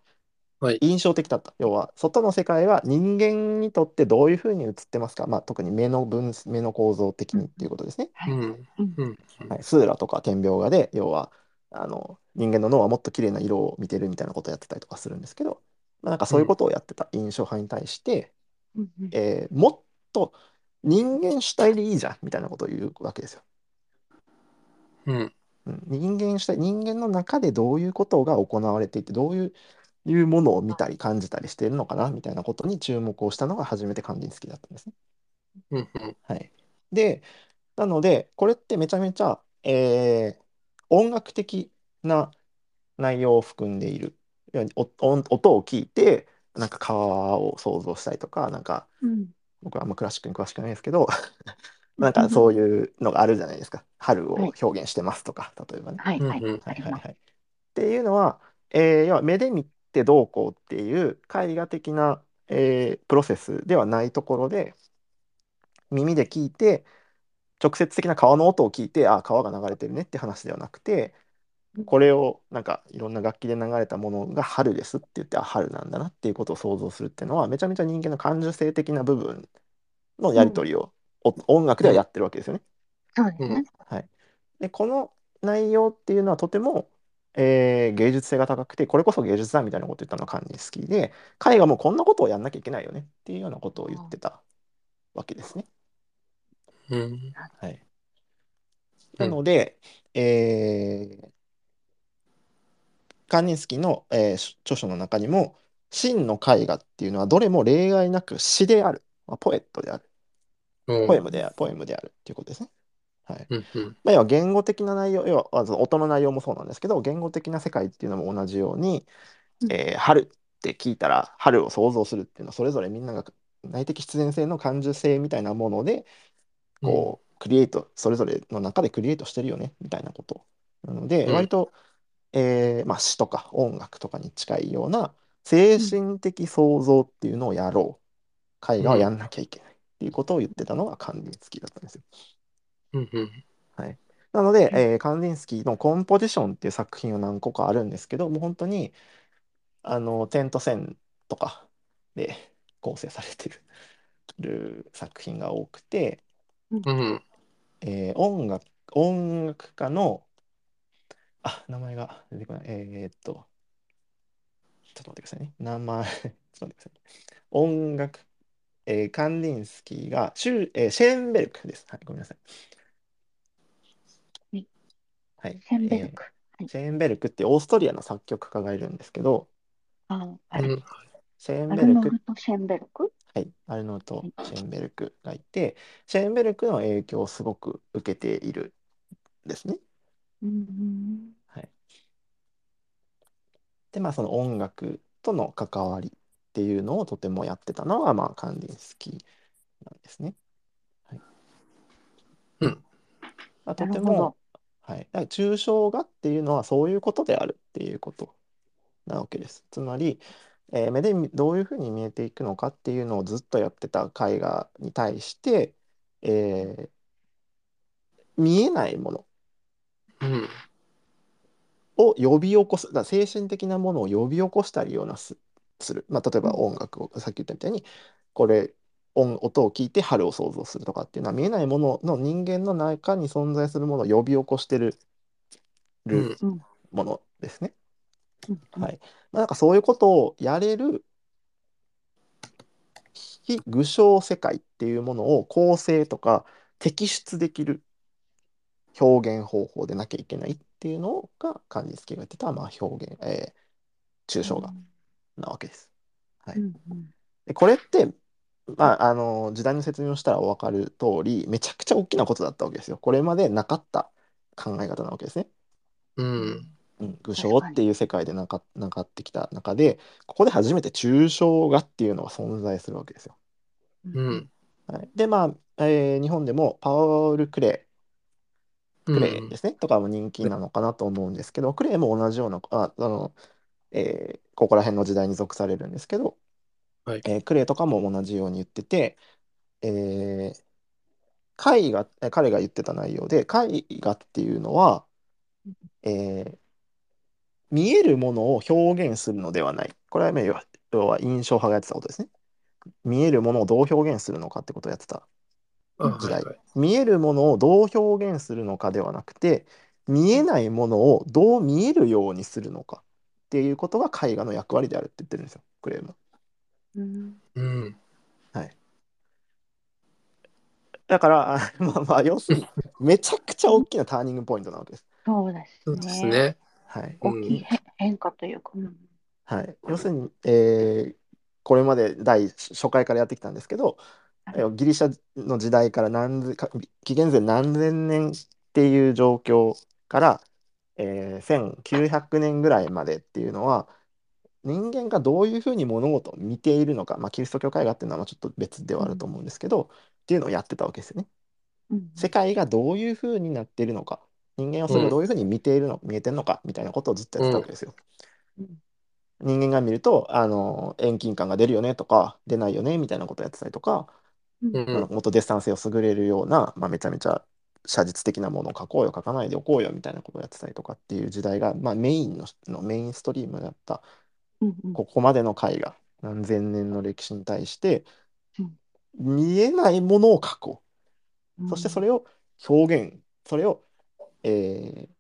はい。印象的だった。要は外の世界は人間にとってどういうふうに映ってますか、まあ、特に目の分目の構造的にっていうことですね。はい。うん。うんうん。はい、スーラとか点描画で要はあの人間の脳はもっと綺麗な色を見てるみたいなことをやってたりとかするんですけど、まあ、なんかそういうことをやってた印象派に対して、うんうんえーもっと人間主体でいいじゃんみたいなことを言うわけですよ。うん。うん、人間主体人間の中でどういうことが行われていてどういういうものを見たり感じたりしているのかなみたいなことに注目をしたのが初めてカンディンスキーだったんですね。うん。うん。はい、でなのでこれってめちゃめちゃ、えー音楽的な内容を含んでいる音を聞いてなんか川を想像したりとかなんかうん僕はあんまクラシックに詳しくないですけど なんかそういうのがあるじゃないですか春をはい表現してますとか例えばね。はいはい。はいはいはい。っていうのは、えー要は目で見てどうこうっていう絵画的な、えープロセスではないところで耳で聞いて直接的な川の音を聞いてあ川が流れてるねって話ではなくてこれをなんかいろんな楽器で流れたものが春ですって言ってあ春なんだなっていうことを想像するっていうのはめちゃめちゃ人間の感受性的な部分のやり取りを、お音楽ではやってるわけですよね。そうですね。はい、でこの内容っていうのはとても、えー芸術性が高くてこれこそ芸術だみたいなことを言ったのがカンディスキーで絵画もこんなことをやんなきゃいけないよねっていうようなことを言ってたわけですね。うん。はい、なので、えーカンディスキーの、えー著書の中にも真の絵画っていうのはどれも例外なく詩である、まあ、ポエットであるポエムであるポエムであるっていうことですね。はいうん。うん。まあ、要は言語的な内容要はあその音の内容もそうなんですけど言語的な世界っていうのも同じように、うんえー春って聞いたら春を想像するっていうのはそれぞれみんなが内的必然性の感受性みたいなものでこう、クリエイトそれぞれの中でクリエイトしてるよねみたいなことなので、うん割と、えーまあ、詩とか音楽とかに近いような精神的創造っていうのをやろう絵画をやんなきゃいけないっていうことを言ってたのがカンディンスキーだったんですよ。うん。うん。なので、カンディンスキーのコンポジションっていう作品は何個かあるんですけど、もう本当に、あの、点と線とかで構成されてるる作品が多くて、うん。えー音楽、音楽家の、あ、名前が出てこない。えーっと、ちょっと待ってくださいね。名前、ちょっと待ってください。音楽、えーカンディンスキーがシュ,、えーシェーンベルクです。はい、ごめんなさい。はいはい。シェンベルえーク。シェーンベルクってオーストリアの作曲家がいるんですけど、あシェーンベルク、ノルト・シェンベルク？はい、アルノルト・シェーンベルクがいて、シェーンベルクの影響をすごく受けているんですね。うんはい。で、まあその音楽との関わりっていうのをとてもやってたのが、まあカンディンスキーなんですね。はい。うんまあ、とても、はい。だから抽象画っていうのはそういうことであるっていうことなわけです。つまり、えー目で見どういうふうに見えていくのかっていうのをずっとやってた絵画に対して、えー見えないものうん。を呼び起こす、だ精神的なものを呼び起こしたりようなす、する。まあ、例えば音楽を、さっき言ったみたいに、これ、音、音を聞いて春を想像するとかっていうのは見えないものの人間の中に存在するものを呼び起こしてる、るうんものですね。うんはい。まあ、なんかそういうことをやれる非具象世界っていうものを構成とか摘出できる表現方法でなきゃいけないっていうのがカンディスキーが言ってた、まあ、表現、えー抽象画なわけです。はいうんうんでこれって、まあ、あの時代の説明をしたらお分かる通りめちゃくちゃ大きなことだったわけですよ。これまでなかった考え方なわけですね。うん。うん、具象っていう世界でなかなかってきた中でここで初めて抽象画っていうのが存在するわけですよ。うん。はい、でまあ、えー日本でもパウル・クレクレイですね、とかも人気なのかなと思うんですけど、クレイも同じような、あ、あの、えーここら辺の時代に属されるんですけど、はい。えークレイとかも同じように言ってて、えー絵画、え彼が言ってた内容で、絵画っていうのは、えー見えるものを表現するのではない。これは、要は要は印象派がやってたことですね。見えるものをどう表現するのかってことをやってた。あ時代はいはい。見えるものをどう表現するのかではなくて見えないものをどう見えるようにするのかっていうことが絵画の役割であるって言ってるんですよクレームうんうん。だからあ まあまあ要するにめちゃくちゃ大きなターニングポイントなわけですそうですそうですね。ね。はい、うん大きい変変化というか。うんはい、要するに、えーこれまで第初回からやってきたんですけど、ギリシャの時代から何紀元前何千年っていう状況から、えー1900年ぐらいまでっていうのは人間がどういうふうに物事を見ているのか、まあ、キリスト教絵画っていうのはまあちょっと別ではあると思うんですけど、っていうのをやってたわけですよね。うん世界がどういうふうになっているのか人間はそれをどういうふうに見ているの、見えてるのかみたいなことをずっとやってたわけですよ。うん人間が見るとあの遠近感が出るよねとか出ないよねみたいなことをやってたりとか、うん。うん。まあもっとデッサン性を優れるような、まあ、めちゃめちゃ写実的なものを描こうよ描かないでおこうよみたいなことをやってたりとかっていう時代が、まあ、メインののメインストリームだったうんうん。ここまでの絵画何千年の歴史に対してうん。見えないものを描こう。うん。そしてそれを表現、それを、えー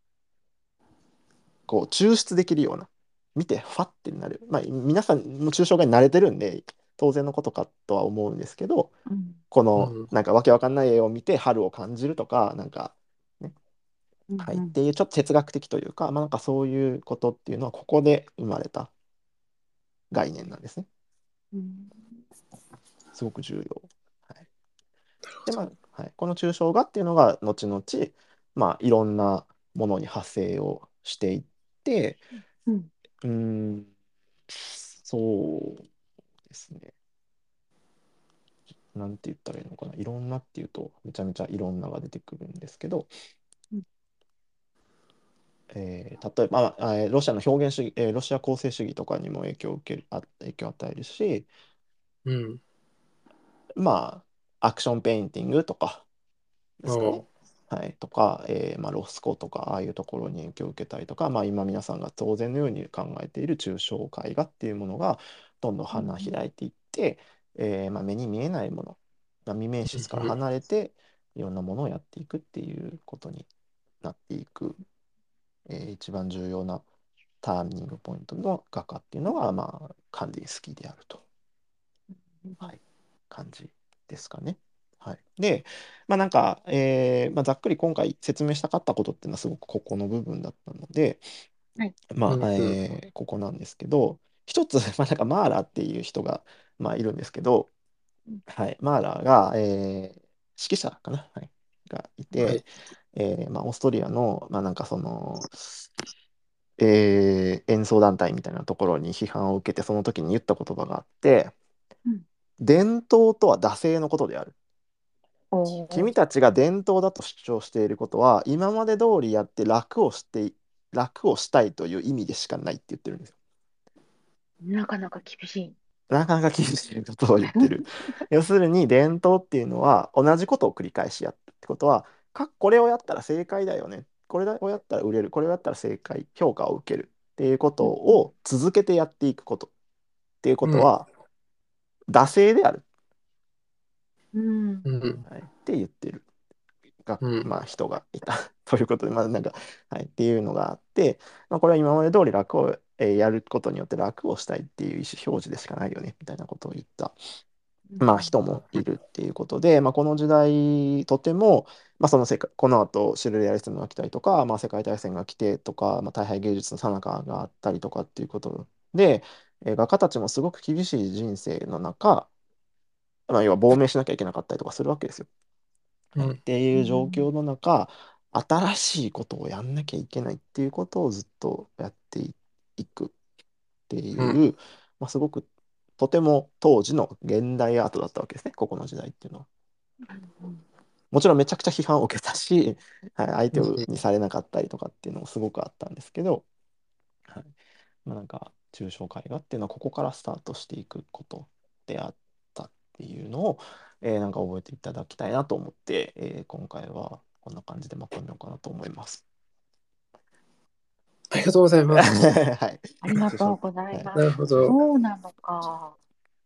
こう抽出できるような、見てファッてなる。まあ、皆さんも抽象画に慣れてるんで、当然のことかとは思うんですけど、うんこのうん。なんかわけわかんない絵を見て春を感じるとか、なんか、うん。はい、っていうちょっと哲学的というか、まあ、なんかそういうことっていうのはここで生まれた概念なんですね。うん。すごく重要。はい。でまあはい、この抽象画っていうのが後々、まあ、いろんなものに派生をしていってうん。うーんそうですね。なんて言ったらいいのかな。いろんなっていうとめちゃめちゃいろんなが出てくるんですけど、うん。えー例えば、まあえーロシアの表現主義、えーロシア構成主義とかにも影響を受けるあ影響を与えるし、うん。まあ、アクションペインティングとかですかね。お。はい、とか、えーまあ、ロスコとかああいうところに影響を受けたりとか、まあ、今皆さんが当然のように考えている抽象絵画っていうものがどんどん花開いていって、えーまあ、目に見えないもの、まあ、未明質から離れていろんなものをやっていくっていうことになっていく、えー一番重要なターニングポイントの画家っていうのが、まあ、カンディンスキーであると。はい感じですかね。はい、で、まあなんか、えーまあ、ざっくり今回説明したかったことっていうのはすごくここの部分だったので、はい。まあ、えーここなんですけど、一つ、まあ、なんかマーラーっていう人が、まあ、いるんですけどうん、はい、マーラーが、えー指揮者かな、はい、がいて、はい。えーまあ、オーストリアの、まあ、なんかその、えー演奏団体みたいなところに批判を受けてその時に言った言葉があって、うん。伝統とは惰性のことである。君たちが伝統だと主張していることは今まで通りやって楽をして楽をしたいという意味でしかないって言ってるんですよなかなか厳しい。なかなか厳しいことを言ってる。要するに伝統っていうのは同じことを繰り返しやってってことはかこれをやったら正解だよね。これをやったら売れるこれをやったら正解評価を受ける。っていうことを続けてやっていくことっていうことは、惰性である、うん。うん。はい、って言ってるが、うん。まあ、人がいた。ということで、まあなんかはい、っていうのがあって、まあ、これは今まで通り楽を、えーやることによって楽をしたいっていう意思表示でしかないよねみたいなことを言った。まあ、人もいるっていうことで、まあ、この時代とても、まあ、その世界この後シュルレアリスムが来たりとか、まあ、世界大戦が来てとか、まあ、大敗芸術の最中があったりとかっていうことで、えー画家たちもすごく厳しい人生の中、まあ、要は亡命しなきゃいけなかったりとかするわけですよ。うん。はいっていう状況の中、新しいことをやんなきゃいけないっていうことをずっとやっていいくっていう、うまあ、すごくとても当時の現代アートだったわけですねここの時代っていうのは。うんもちろんめちゃくちゃ批判を受けたし、はい、相手うんにされなかったりとかっていうのもすごくあったんですけど、はいまあ、なんか抽象絵画っていうのはここからスタートしていくことであったっていうのを、えーなんか覚えていただきたいなと思って、えー今回はこんな感じでまとめようかなと思います。ありがとうございます。はい、ありがとうございます。なるほど。そうなのか。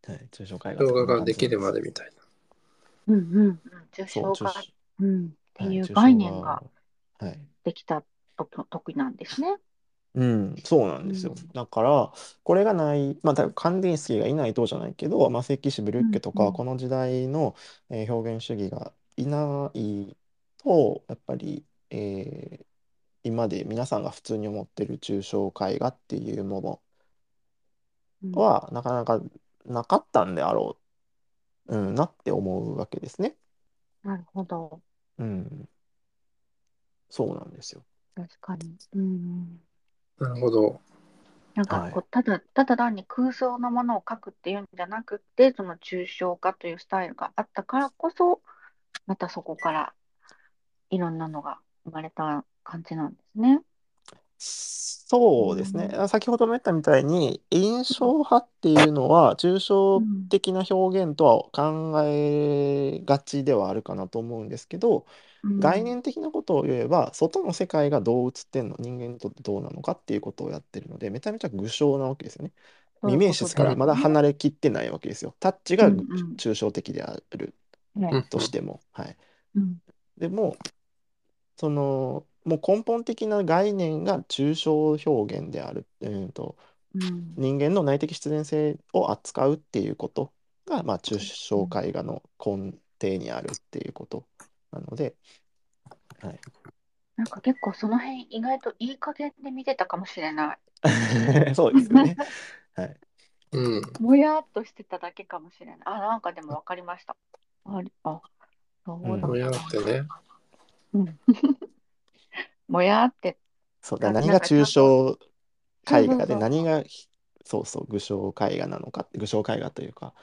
はい、抽象絵画動画ができるまでみたいうんうんうん。抽象画、うん、ってはいう概念がはいできたと時なんですね。うん、そうなんですよ。うんだから、これがない、まあ、多分カンディンスキーがいないとじゃないけど、まあ、石器師ブリュッケとか、この時代の、えー表現主義がいないと、やっぱり、えー今で皆さんが普通に思ってる抽象絵画っていうもうんのは、なかなかなかったんであろう、うん、なって思うわけですね。なるほど。うん。そうなんですよ。確かに。うん。な。なるほど。なんかはいこうただただ単に空想のものを描くっていうんじゃなくて、その抽象化というスタイルがあったからこそ、またそこからいろんなのが生まれた感じなんですね。そうですね。先ほども言ったみたいに、印象派っていうのは、抽象的な表現とは考えがちではあるかなと思うんですけど、うん概念的なことを言えば、外の世界がどう映ってんの、人間にとってどうなのかっていうことをやってるので、めちゃめちゃ具象なわけですよね。未明室からまだ離れきってないわけですよ。タッチがうんうん抽象的であるとしても。はい。うんでもそのもう根本的な概念が抽象表現である、えー、とうん人間の内的必然性を扱うっていうことが、まあ、抽象絵画の根底にあるっていうことなので、はい、なんか結構その辺意外といい加減で見てたかもしれない。そうですよね。はい、うん。もやっとしてただけかもしれない。あ、なんかでも分かりました。あ、あそうだったもやってね。うん。もやって、そうだ何が抽象絵画で何がそうそう具象絵画なのか具象絵画というか。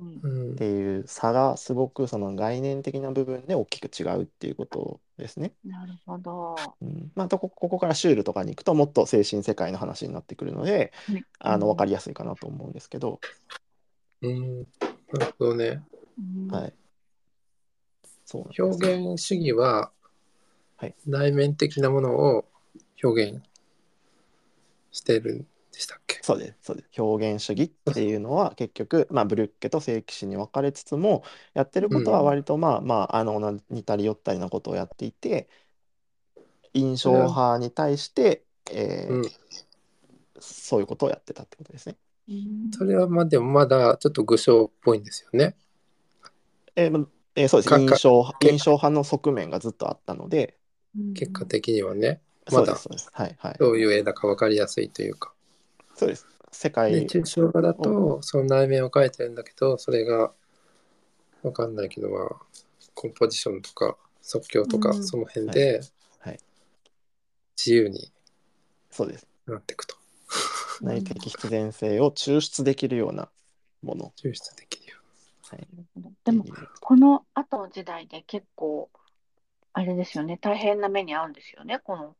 うん。うん。っ。ていう差がすごくその概念的な部分で大きく違うっていうことですね。なるほど。うん。まあ、とこここからシュールとかに行くともっと精神世界の話になってくるのであの分かりやすいかなと思うんですけど、うん。なるほどね。うん。はい、そう表現主義ははい内面的なものを表現してるんでしたっけ？そうです。そうです。表現主義っていうのは結局、まあ、ブリュッケと正規士に分かれつつもやってることは割とまあまああの似たり寄ったりなことをやっていて印象派に対して、えーうん。そういうことをやってたってことですね。うんそれはまあでもまだちょっと具象っぽいんですよね。えーまえーそうです。かか印象け印象派の側面がずっとあったので、結果的にはね。まだどういう絵だか分かりやすいというか。そうです。世界。で抽象画だとその内面を描いてるんだけどそれが分かんないけどまあコンポジションとか即興とかうん。その辺ではい自由にそうです。なっていくと。内的必然性を抽出できるようなもの、抽出できるよはい、でもこの後の時代で結構あれですよね。大変な目に遭うんですよね。この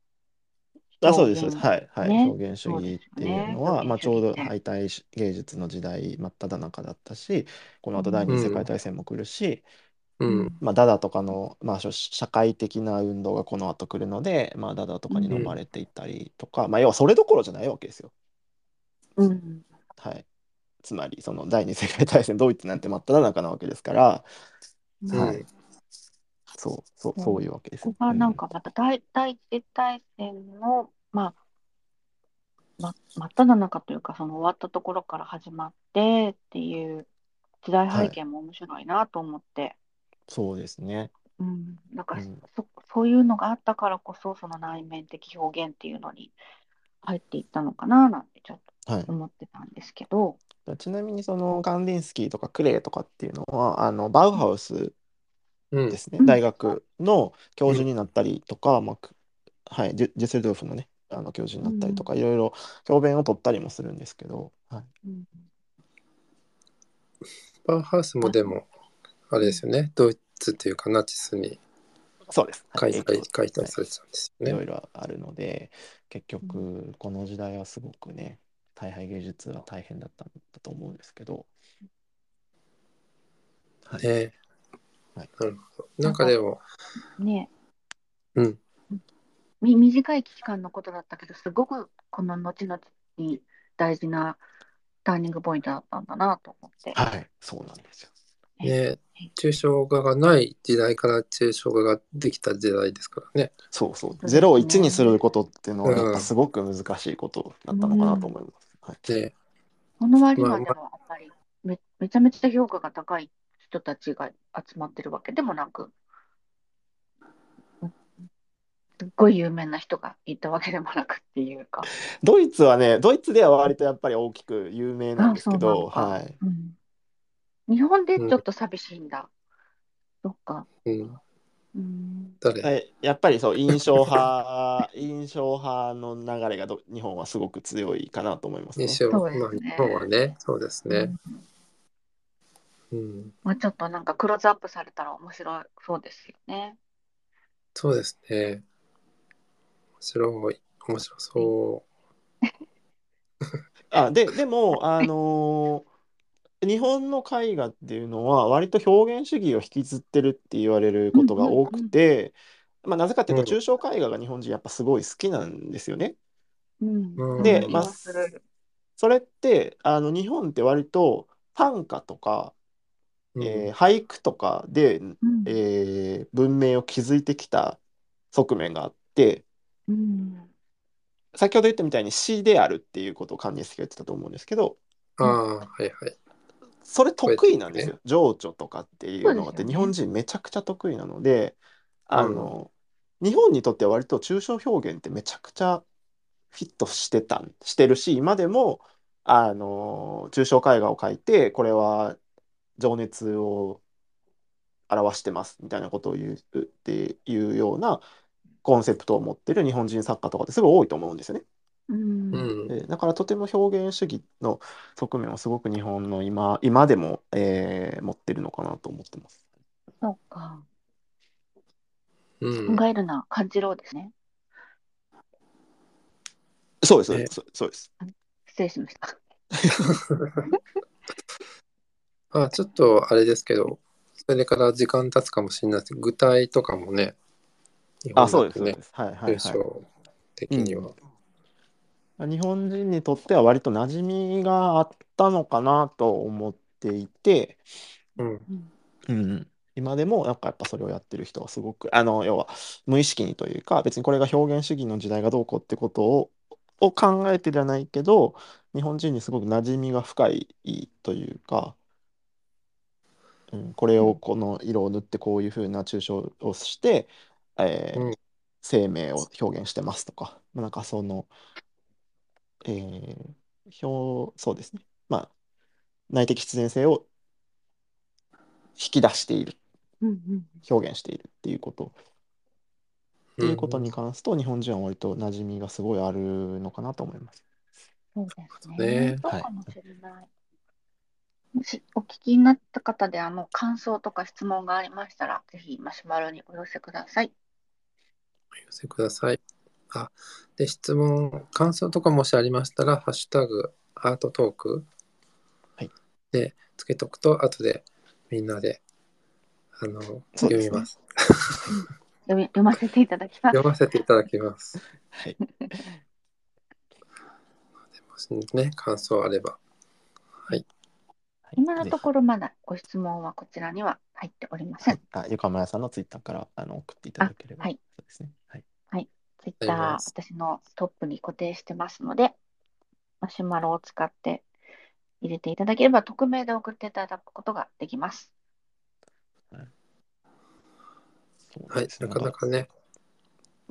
あそうですそうです。はいはい、ね。表現主義っていうのは、そうですよね。まあ、ちょうど表現主義。敗退芸術の時代真っ只中だったしこの後第二次世界大戦も来るし、う。ん。ん。まあ、ダダとかの、まあ、しょ社会的な運動がこの後来るので、まあ、ダダとかに飲まれていったりとか、まあ、要はそれどころじゃないわけですよ。うん。はい、つまりその第二次世界大戦ドイツなんて真っ只中なわけですから、うん。はい、そうそうそういうわけですここがなんかうまた第第一次大戦の、まあ、ま、真っ只中というか、その終わったところから始まってっていう時代背景も面白いなと思って、そうですね。うん、なんかうん。そ、そういうのがあったからこそ、その内面的表現っていうのに入っていったのかななんてちょっはい。と思ってたんですけど、ちなみにそのカンディンスキーとかクレイとかっていうのはあのバウハウスうんですね、うん。大学の教授になったりとか、まあくはい、ジュジュセルドルフのねあの教授になったりとか、いろいろ教鞭を取ったりもするんですけど、はい、うん。バウハウスもでもあれですよね。ドイツっていうかナチスにそうです。解体されてたんですよね。い。ろいろあるので、結局、この時代はすごくね、大敗芸術は大変だったんだと思うんですけど、はい。ねはいなるほど。なんかでも、ねうん。み短い期間のことだったけど、すごくこの後々に大事なターニングポイントだったんだなと思って。はい、そうなんですよ。ね抽象画がない時代から抽象画ができた時代ですからね。そうそう。ですね0を1にすることっていうのは、うんやっぱすごく難しいことだったのかなと思います。はい、で、この割にはまあでもやっぱりめめちゃめちゃ評価が高い人たちが集まってるわけでもなく、すっごい有名な人がいたわけでもなくっていうか。ドイツはね、ドイツでは割とやっぱり大きく有名なんですけど、はい。うん日本でちょっと寂しいんだ。そっか。うん、うん。誰？えやっぱりそう印象派 印象派の流れがど日本はすごく強いかなと思いますね。印象、ねまあ、日本はね、そうですね。うん、まあ、ちょっとなんかクローズアップされたら面白いそうですよね。そうですね。面白い、面白そ あででもあのー日本の絵画っていうのは割と表現主義を引きずってるって言われることが多くて、まあ、なぜかっていうとうん抽象絵画が日本人やっぱすごい好きなんですよね。うん。うんで、まあそれってあの日本って割と短歌とか、う。うんえー俳句とかで、うん。えー文明を築いてきた側面があってうん。先ほど言ったみたいに詩であるっていうことを関連して言ってたと思うんですけどああ、はいはい。それ得意なんですよ、情緒とかっていうのが。あって、日本人めちゃくちゃ得意なのであの、日本にとっては割と抽象表現ってめちゃくちゃフィットしてたんしてるし今でもあの抽象絵画を描いてこれは情熱を表してますみたいなことを言うっていうようなコンセプトを持ってる日本人作家とかってすごい多いと思うんですよね。うん。だからとても表現主義の側面はすごく日本の今今でも、えー持ってるのかなと思ってます。そうか。うん。考えるな、感じろうですね。そうです、そうねです、そうそうです。失礼しました。あ、ちょっとあれですけど、それから時間経つかもしれないです具体とかもね、日あ、そうです、ね。はいはいはい。的には。日本人にとっては割と馴染みがあったのかなと思っていて、うん。うん。うん、今でもなんかやっぱそれをやってる人はすごくあの要は無意識にというか別にこれが表現主義の時代がどうこうってことをを考えてじゃないけど日本人にすごく馴染みが深いというか、うん、これをこの色を塗ってこういうふうな抽象をして、えーうん。生命を表現してますとか、まあ、なんかその、えー表そうですね。まあ内的必然性を引き出している。うんうん。表現しているっていうこと。っていうことに関すと日本人は割と馴染みがすごいあるのかなと思います。そうですね。ね。そうかもしれない。もしお聞きになった方で、あの、感想とか質問がありましたら、ぜひマシュマロにお寄せください。お寄せください。あ、で、質問、感想とかもしありましたら、ハッシュタグ、アートトーク。はい。で、つけとくと、後でみんなで、あの、そう読ですねみます。読み読ませていただきます。読ませていただきます。はい、もしね、感想あれば。はい今のとぜころまだご質問はこちらには入っておりません。ひあゆかむらさんのツイッターからあの送っていただければ、あはい。そうですね。はい、ツイッター、私のトップに固定してますので、マシュマロを使って入れていただければ、匿名で送っていただくことができます。はい、ですね。なかなかね。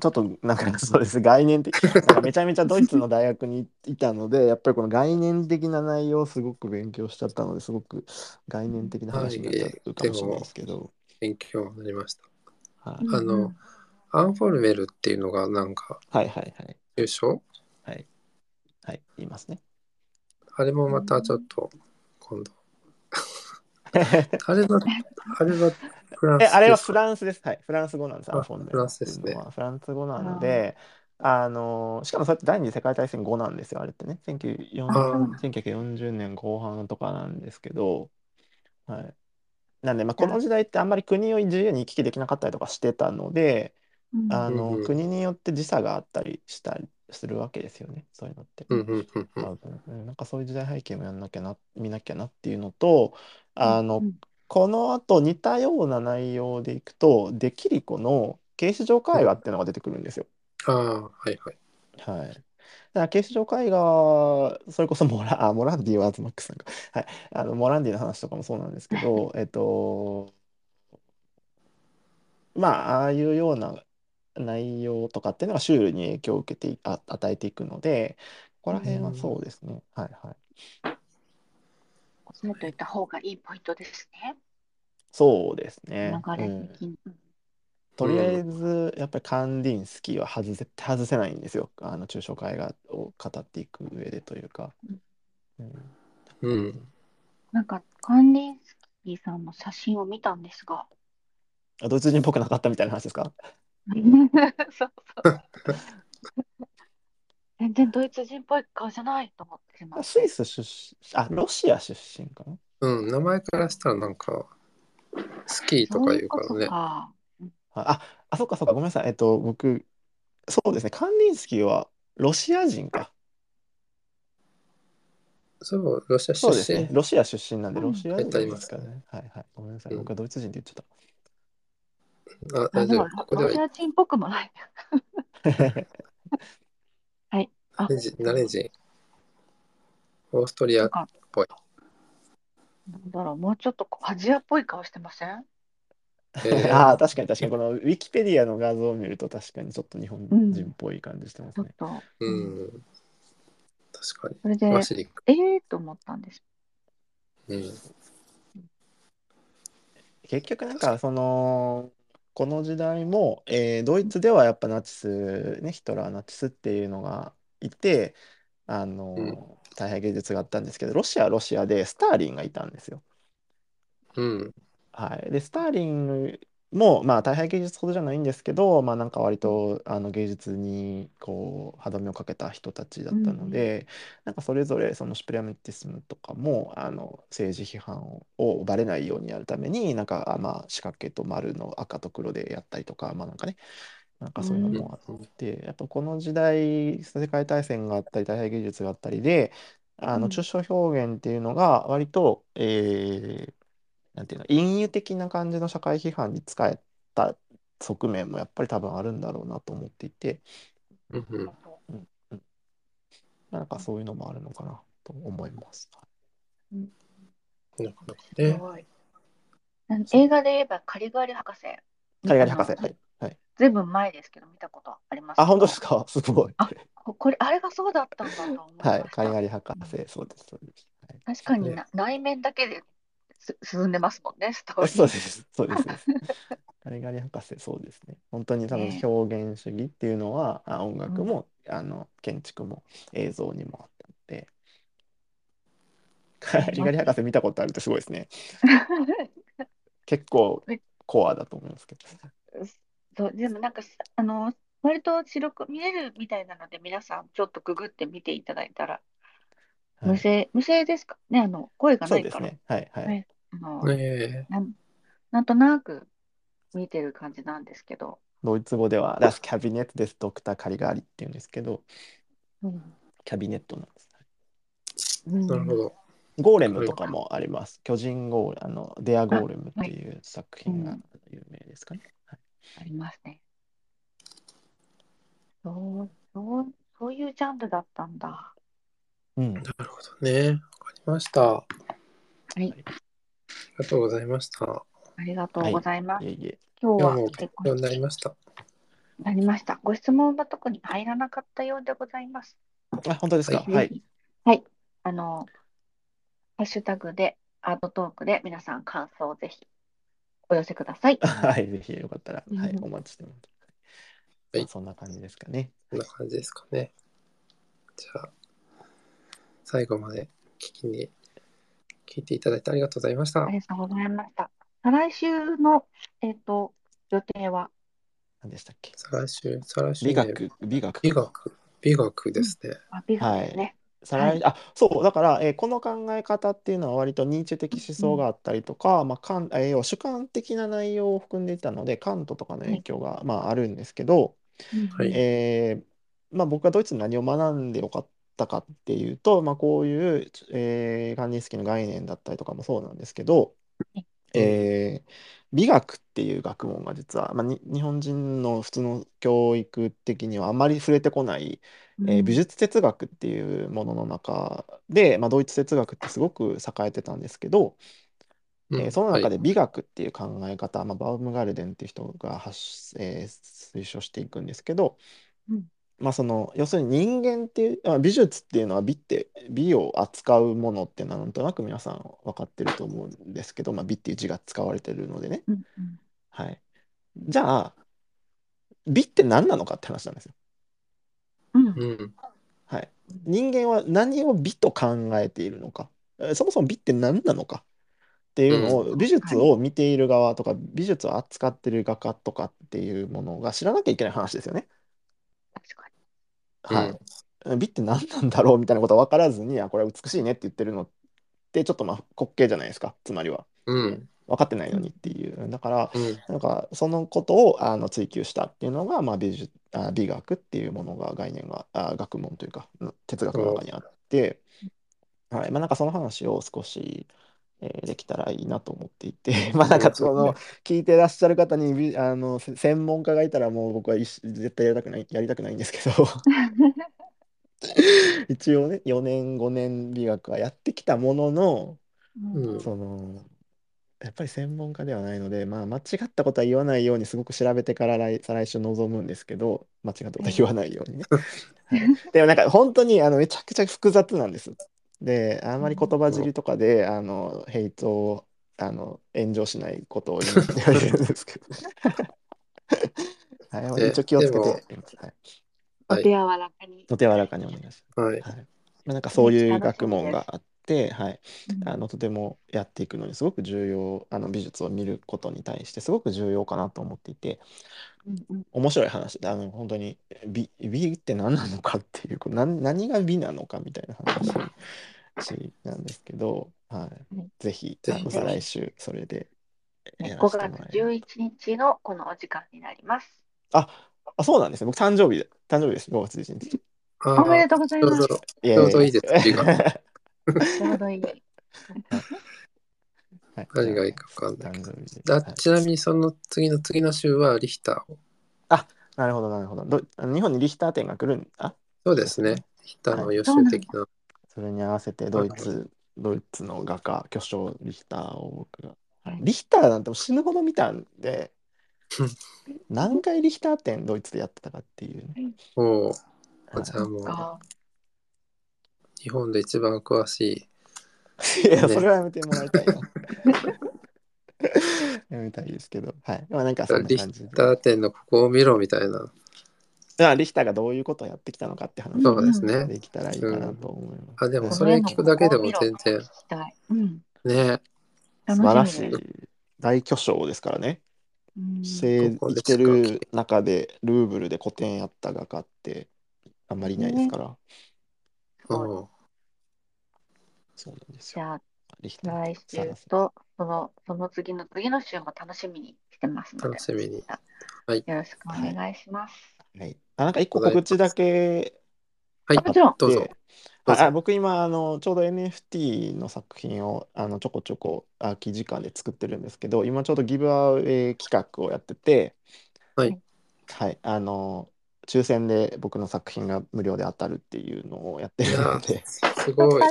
ちょっとなんかそうです。概念的 なんかめちゃめちゃドイツの大学にいたのでやっぱりこの概念的な内容をすごく勉強しちゃったのですごく概念的な話になっちゃうかもしれないですけど、勉強になりました。はい、あのうん。アンフォルメルっていうのがなんか、はいはいはい。優勝？はい。はい。言いますね。あれもまたちょっと今度 あれは、あれはフランスえ、あれはですかフランスです。はい。フランス語なんです。あアフォンメフランスですねフランス語なので、あの、しかもそうやって第二次世界大戦後なんですよ、あれってね。1940あー1940年後半とかなんですけど、はい。なんで、まあ、この時代ってあんまり国を自由に行き来できなかったりとかしてたので、うんあの、うんうん国によって時差があったりしたりするわけですよね、そういうのって。うんうんうんうん。うんなんかそういう時代背景もやんなきゃな、見なきゃなっていうのと、あの、うんこの後似たような内容でいくと、デキリコの形式上絵画っていうのが出てくるんですよ。ああ、はいはい。はい。だから形式上絵画は、それこそモラ、あ、モランディはアズマックスさんか。はい。あの、モランディの話とかもそうなんですけど、えっと、まあ、ああいうような内容とかっていうのがシュールに影響を受けていあ、与えていくので、ここら辺はそうですね。はいはい。そうといった方がいいポイントですね。そうですね。流れうん的に。うんとりあえず、やっぱりカンディンスキーは外せ、外せないんですよ。あの、抽象絵画を語っていく上でというか。うんうん。なんか、カンディンスキーさんの写真を見たんですが、あドイツ人っぽくなかったみたいな話ですか？そうそう。全然ドイツ人っぽい顔じゃないと思ってしま。スイス出身、あ、ロシア出身かな？うん、名前からしたらなんか、スキーとか言うからねそういうこと。か。あ、あ、そっかそっか、ごめんなさい。えっと、僕、そうですね、カンディンスキーはロシア人か。そう、ロシア出そうですね、身。ロシア出身なんで、うんロシア人でますからね。はいはい、ごめんなさい。うん僕はドイツ人って言っちゃっあ、あ大丈でも夫。ここではロシア人っぽくもない。た。はい。あナレ人、ナレ人。オーストリアなんかぽいなんだろう、もうちょっとアジアっぽい顔してません？えー ああ、確かに確かに、このウィキペディアの画像を見ると確かにちょっと日本人っぽい感じしてますね。ちょっと。うん。確かに。それで、ワシリック。ええと思ったんです。うん。結局なんかそのこの時代も、えードイツではやっぱナチス、ね、ヒトラーナチスっていうのがいてあの、うん大変芸術があったんですけどロシアはロシアでスターリンがいたんですよ。うん。はい、でスターリンもまあ大変芸術ほどじゃないんですけど、まあ、なんか割とあの芸術にこう歯止めをかけた人たちだったので、なんかそれぞれそのシュプレアメティスムとかもあの政治批判をバレないようにやるためになんかあまあ四角形と丸の赤と黒でやったりとかまあなんかねなんかそういうのもあって、やっぱこの時代世界大戦があったり大変芸術があったりであうんの抽象表現っていうのが割と、えーなんていうの隠喩的な感じの社会批判に使えた側面もやっぱり多分あるんだろうなと思っていてうんうん。なんかそういうのもあるのかなと思います。なかなかね。すごい。なん映画で言えばカリガリ博士。カリガリ博士、はい。はい、ずいぶん前ですけど見たことありますあ、本当ですか？か すごい。あここれあれがそうだったんだと思いまはい、したカリガリ博士、そうです、そうです。はい確かにな内面だけです進んでますもんねストーリー そうです、そうです。カリガリ博士、そうですね。本当に多分ね表現主義っていうのは、あ音楽も、あの建築も映像にもあったので。カリガリ博士見たことあるってすごいですね。結構コアだと思いますけど。そうでもなんかあの割と白く見えるみたいなので皆さんちょっとググって見ていただいたら、はい無声無声ですかねあの声がないから、そうですね。はい、はい。ねあのねえ。なんなんとなく見てる感じなんですけど、ドイツ語では、Das Kabinett des Dr. カリガリっていうんですけど、うんキャビネットなんです。なるほど。ゴーレムとかもあります。巨人ゴーレム、あの、デアゴーレムっていう作品が有名ですかね。はいありますね。そうそうそういうジャンルだったんだ。うん。なるほどね。わかりました。あはい、りがとうございました。ありがとうございます。いえいえ。今日は結構なりました。なりました。ご質問は特に入らなかったようでございます。あ、本当ですか？ははい。はい。あの、ハッシュタグで、アートトークで皆さん感想をぜひお寄せください。はい、ぜひよかったら、はい、うんお待ちしてます。はいまあそんな感じですかね。こんな感じですかね。じゃあ、最後まで聞きに聞いていただいてありがとうございましたあ。りがとうございました。再来週の、えっと、予定は、何でしたっけ？再来週、再来週、美ね、学、美学。美学、美学ですね。あ、美学ですね。再来あそうだから、えーこの考え方っていうのは割とニーチェ的思想があったりとか、まあカンえー要は主観的な内容を含んでいたのでカントとかの影響が、まあ、あるんですけど、うん。はい。えーまあ、僕がドイツで何を学んでよかったかっていうと、まあ、こういう、えー、カンディンスキーの概念だったりとかもそうなんですけど、えー美学っていう学問が実は、まあ、に日本人の普通の教育的にはあまり触れてこない、えー美術哲学っていうものの中で、まあ、ドイツ哲学ってすごく栄えてたんですけど、うん。えーその中はい。で美学っていう考え方、まあ、バウムガルデンっていう人が発し、えー推奨していくんですけど、うんまあ、その要するに人間っていう、あ美術っていうのは美って美を扱うものっていうのはなんとなく皆さん分かってると思うんですけど、まあ、美っていう字が使われてるのでね、うんうん。はい、じゃあ美って何なのかって話なんですよ。うん。うん。はい、人間は何を美と考えているのか、えーそもそも美って何なのかっていうのを美術を見ている側とか美術を扱ってる画家とかっていうものが知らなきゃいけない話ですよね。はい、美って何なんだろう？みたいなことは分からずにあこれは美しいねって言ってるのってちょっとまあ滑稽じゃないですか。つまりは。うん。分かってないのにっていう。だからうん。なんかそのことをあの追求したっていうのが、まあ、美術あ美学っていうものが概念があ学問というかうん哲学の中にあって、はい。まあ、なんかその話を少し、えーできたらいいなと思っていて。まあなんかその聞いてらっしゃる方にびあのせ専門家がいたらもう僕は絶対やりたくないやりたくないんですけど。一応ね4年5年美学はやってきたもののうん。そのやっぱり専門家ではないので、まあ、間違ったことは言わないようにすごく調べてから来再来週臨むんですけど間違ったことは言わないようにね。はい、でもなんか本当にあのめちゃくちゃ複雑なんです。であんまり言葉尻とかであのヘイトをあの炎上しないことを祈ってはいるんですけど。はい、一応気をつけてはい。お手柔らかに。とて柔らかにお願いします。はい。はいまあ、なんかそういう学問があって、はい、うんあのとてもやっていくのにすごく重要あの美術を見ることに対してすごく重要かなと思っていてうんうん面白い話であの本当に美美って何なのかっていうこう何何が美なのかみたいな話なんですけど、はい。うん、ぜひ来週それでねやら5月せてもらえる11日のこのお時間になります。ああそうなんですね。僕誕生日で誕生日です。5月11日。あおめでとうございます。ちょうど、いいいです。ちょうどい い。はい。何がいいか分かんない。はい。ちなみにその次の次の週はリヒターを。なるほどなるほど。ど日本にリヒター展が来るんあ？そうですね。リヒターの予習的な。それに合わせてドイツ、ドイツの画家、巨匠リヒターを僕が。はいリヒターなんて死ぬほど見たんで、何回リヒター展ドイツでやってたかっていうね。おうはいじゃあもう、あ日本で一番詳しい。いや、ねそれはやめてもらいたいな。やめたいですけど、はい。まあなんかそんなリヒ感じで。ター店のここを見ろみたいな。まあリヒターがどういうことをやってきたのかって話そうですね。できたらいいかなと思います。あ、でもはいそれ聞くだけでも全然。うん。ね。素晴らし。い大巨匠ですからね。うん生きてる中でルーブルで個展やった画家ってあんまりいないですから、うん。そうなんですよ。じゃあ、リヒター来週と、その、その次の次の週も楽しみにしてますので、楽しみに。よはい。ろしくお願いします。はい、あなんか一個告知だけはい。もちろんどうぞ。でどうぞああ僕今あのちょうど NFT の作品をあのちょこちょこ空き時間で作ってるんですけど今ちょうどギブアウェイ企画をやっててはい。はいあの抽選で僕の作品が無料で当たるっていうのをやってるので。すごい。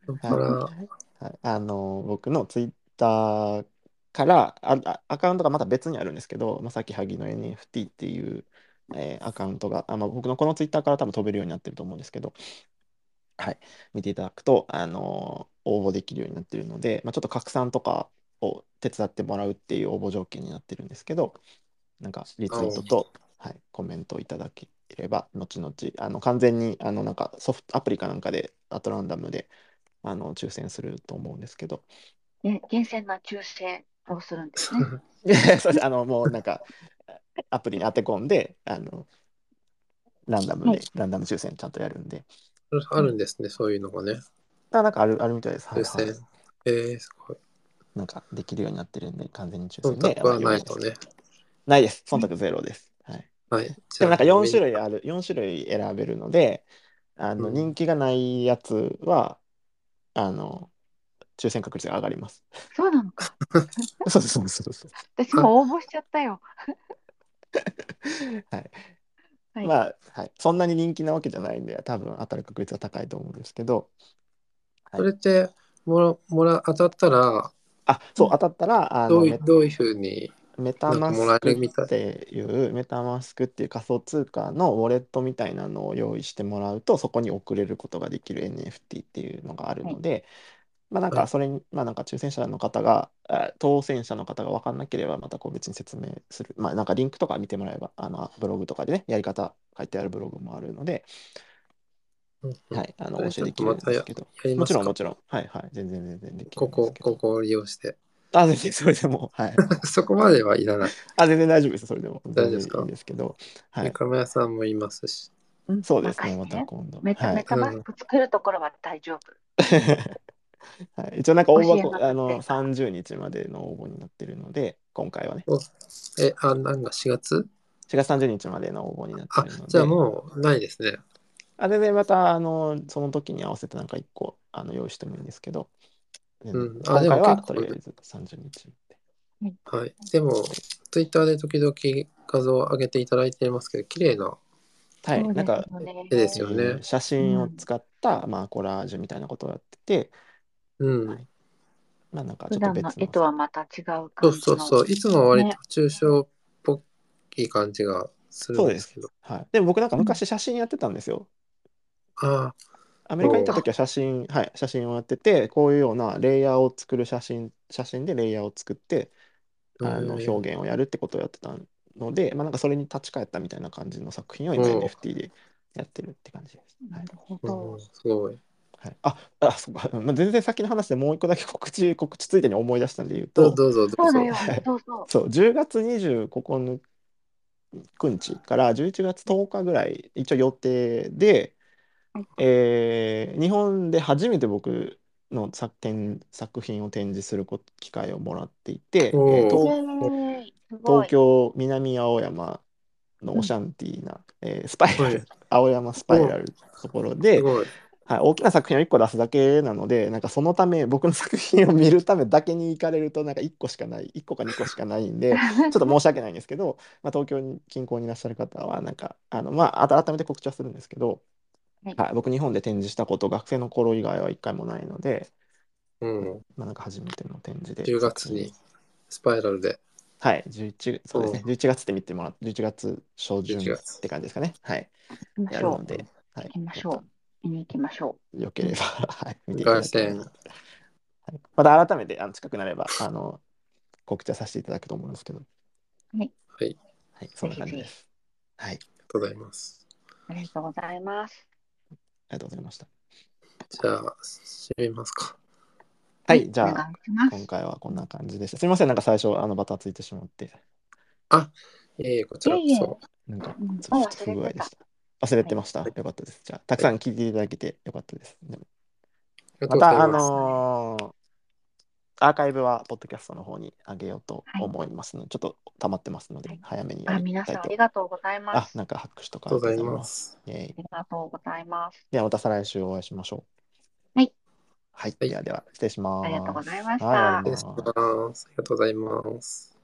太っ腹だかはいら、はい、あの僕のツイッターからああアカウントがまた別にあるんですけど、まあ、さっき萩の NFT っていう、えーアカウントがあ、まあ、僕のこのツイッターから多分飛べるようになってると思うんですけど、はい、見ていただくと、あの応募できるようになってるので、まあ、ちょっと拡散とかを手伝ってもらうっていう応募条件になってるんですけどなんかリツイートと、はい、コメントいただければ後々あの完全にあのなんかソフトアプリかなんかでアトランダムであの抽選すると思うんですけど、ね、厳選な抽選をするんですね。い やそうです。あのもうなんかアプリに当て込んであのランダムで、はいランダム抽選ちゃんとやるんであるんですね、そういうのがね。あなんかあるあるみたいです、はい抽選はい、えー、すごい。なんかできるようになってるんで完全に抽忖選で度はないとね。ないです忖度ゼロです、はい、はい。でもなんか4種類。類ある4種類選べるのであのうん人気がないやつはあの抽選確率が上がりますそうなのか。そうそうそうそう私も応募しちゃったよ。はい。はい。まあ、はい、そんなに人気なわけじゃないんで、多分当たる確率は高いと思うんですけど、はい。それって、もら、もら、当たったら、あ、そう、当たったら、あどういどういうふうに、メタマスクっていう、メタマスクっていう仮想通貨のウォレットみたいなのを用意してもらうと、そこに送れることができる NFT っていうのがあるので、まあなんはいかそれに、まあなんか抽選者の方が、あ当選者の方が分かんなければ、また個別に説明する。まあなんかリンクとか見てもらえば、あのブログとかでね、やり方書いてあるブログもあるので、うんうんはい、あの、お教えできるんですけど、もやりますかちろんもちろん、はいはい、全然全然できるここんです、けどここを利用して。あ、全然それでも、はい。そこまではいらない。あ、全然大丈夫です、それでも。大丈夫ですか？全然いいんですけど、はい三。亀屋さんもいますし。うんそうですね、ま任せてた今度。メタはい。メタマスク作るところは大丈夫。はい、一応なんか応募あの30日までの応募になってるので、今回はね、え、あ、なんか4月？4月30日までの応募になってあるので、、じゃあもうないですね。あ全然またあのその時に合わせてなんか1個あの用意してもいいんですけど、うん。あ今回はとりあえず30日で。はい。でも、ツイッターで時々画像を上げていただいていますけど、綺麗な。はい、なんかですよね。絵ですよね。えー写真を使った、まあ、コラージュみたいなことをやってて、うん。はいまあなんかちょ普段っと別のの絵とはまた違うそう感じの。そうそう。いつも割ねと抽象っぽい感じがするそうですんですけど。。はい。でも僕なんか昔写真やってたんですよ。あアメリカに行った時は写真、はい、写真をやってて、こういうようなレイヤーを作る写真、写真でレイヤーを作って、あ、あの表現をやるってことをやってたので、まあなんかそれに立ち返ったみたいな感じの作品を今うん NFT でやってるって感じです。はないるほうどん。すごい。はい、あ、あ、そうか。まあ、全然先の話でもう一個だけ告知、告知ついでに思い出したんで言うと、どうどうぞどうぞ。そうだよはい。そうそう。そう、10月29日から11月10日ぐらい、一応予定で、はいえー日本で初めて僕の作展作品を展示するこ機会をもらっていて、えー東ェーイすごい東京南青山のオシャンティーな、えースパイラル、はい青山スパイラルのところで、すごい。はい、大きな作品を1個出すだけなので、なんかそのため、僕の作品を見るためだけに行かれると、なんか1個しかない、1個か2個しかないんで、ちょっと申し訳ないんですけど、まあ、東京に近郊にいらっしゃる方は、なんか、あの、まあ、改めて告知はするんですけど、はいはい、僕、日本で展示したこと、学生の頃以外は1回もないので、うん。まあ、なんか初めての展示で。10月にスパイラルで。はい、11、そうですね、うん11月って見てもらって、11月初旬11月って感じですかね。はい。やるので、はい、行きましょう。見に行きましょよければ、はい、見ていただ凱旋。ければはいまた改めてあの近くなればあの告知はさせていただくと思うんですけど、はい。はい、そんな感じです。はい、ありありがとうございます。う。ありがとうございます。がとうございました。じゃあ、締めますか。はい、じゃあ。今回はこんな感じでした。すみません、なんか最初、あのバタついてしまって、ええこちらこいえいえそ。なんかうん、ちょっと不具合でした。忘れてました。よかったです。じゃあ、たくさん聞いていただけてよかったです。でもありがとまた、あうございます。のーアーカイブは、ポッドキャストの方に上げようと思いますので、ちょっと溜まってますので、はい早めにやあ、りたいと皆さんあり。がとうございます。、あなんか拍手とかありがとうございま。ますす。イェイありがとうございます。ではまた再来週お会いしましょう。はい。はい。はいではでは、失礼します。ありがとうございましたはい終わり失礼します。ありがとうございます。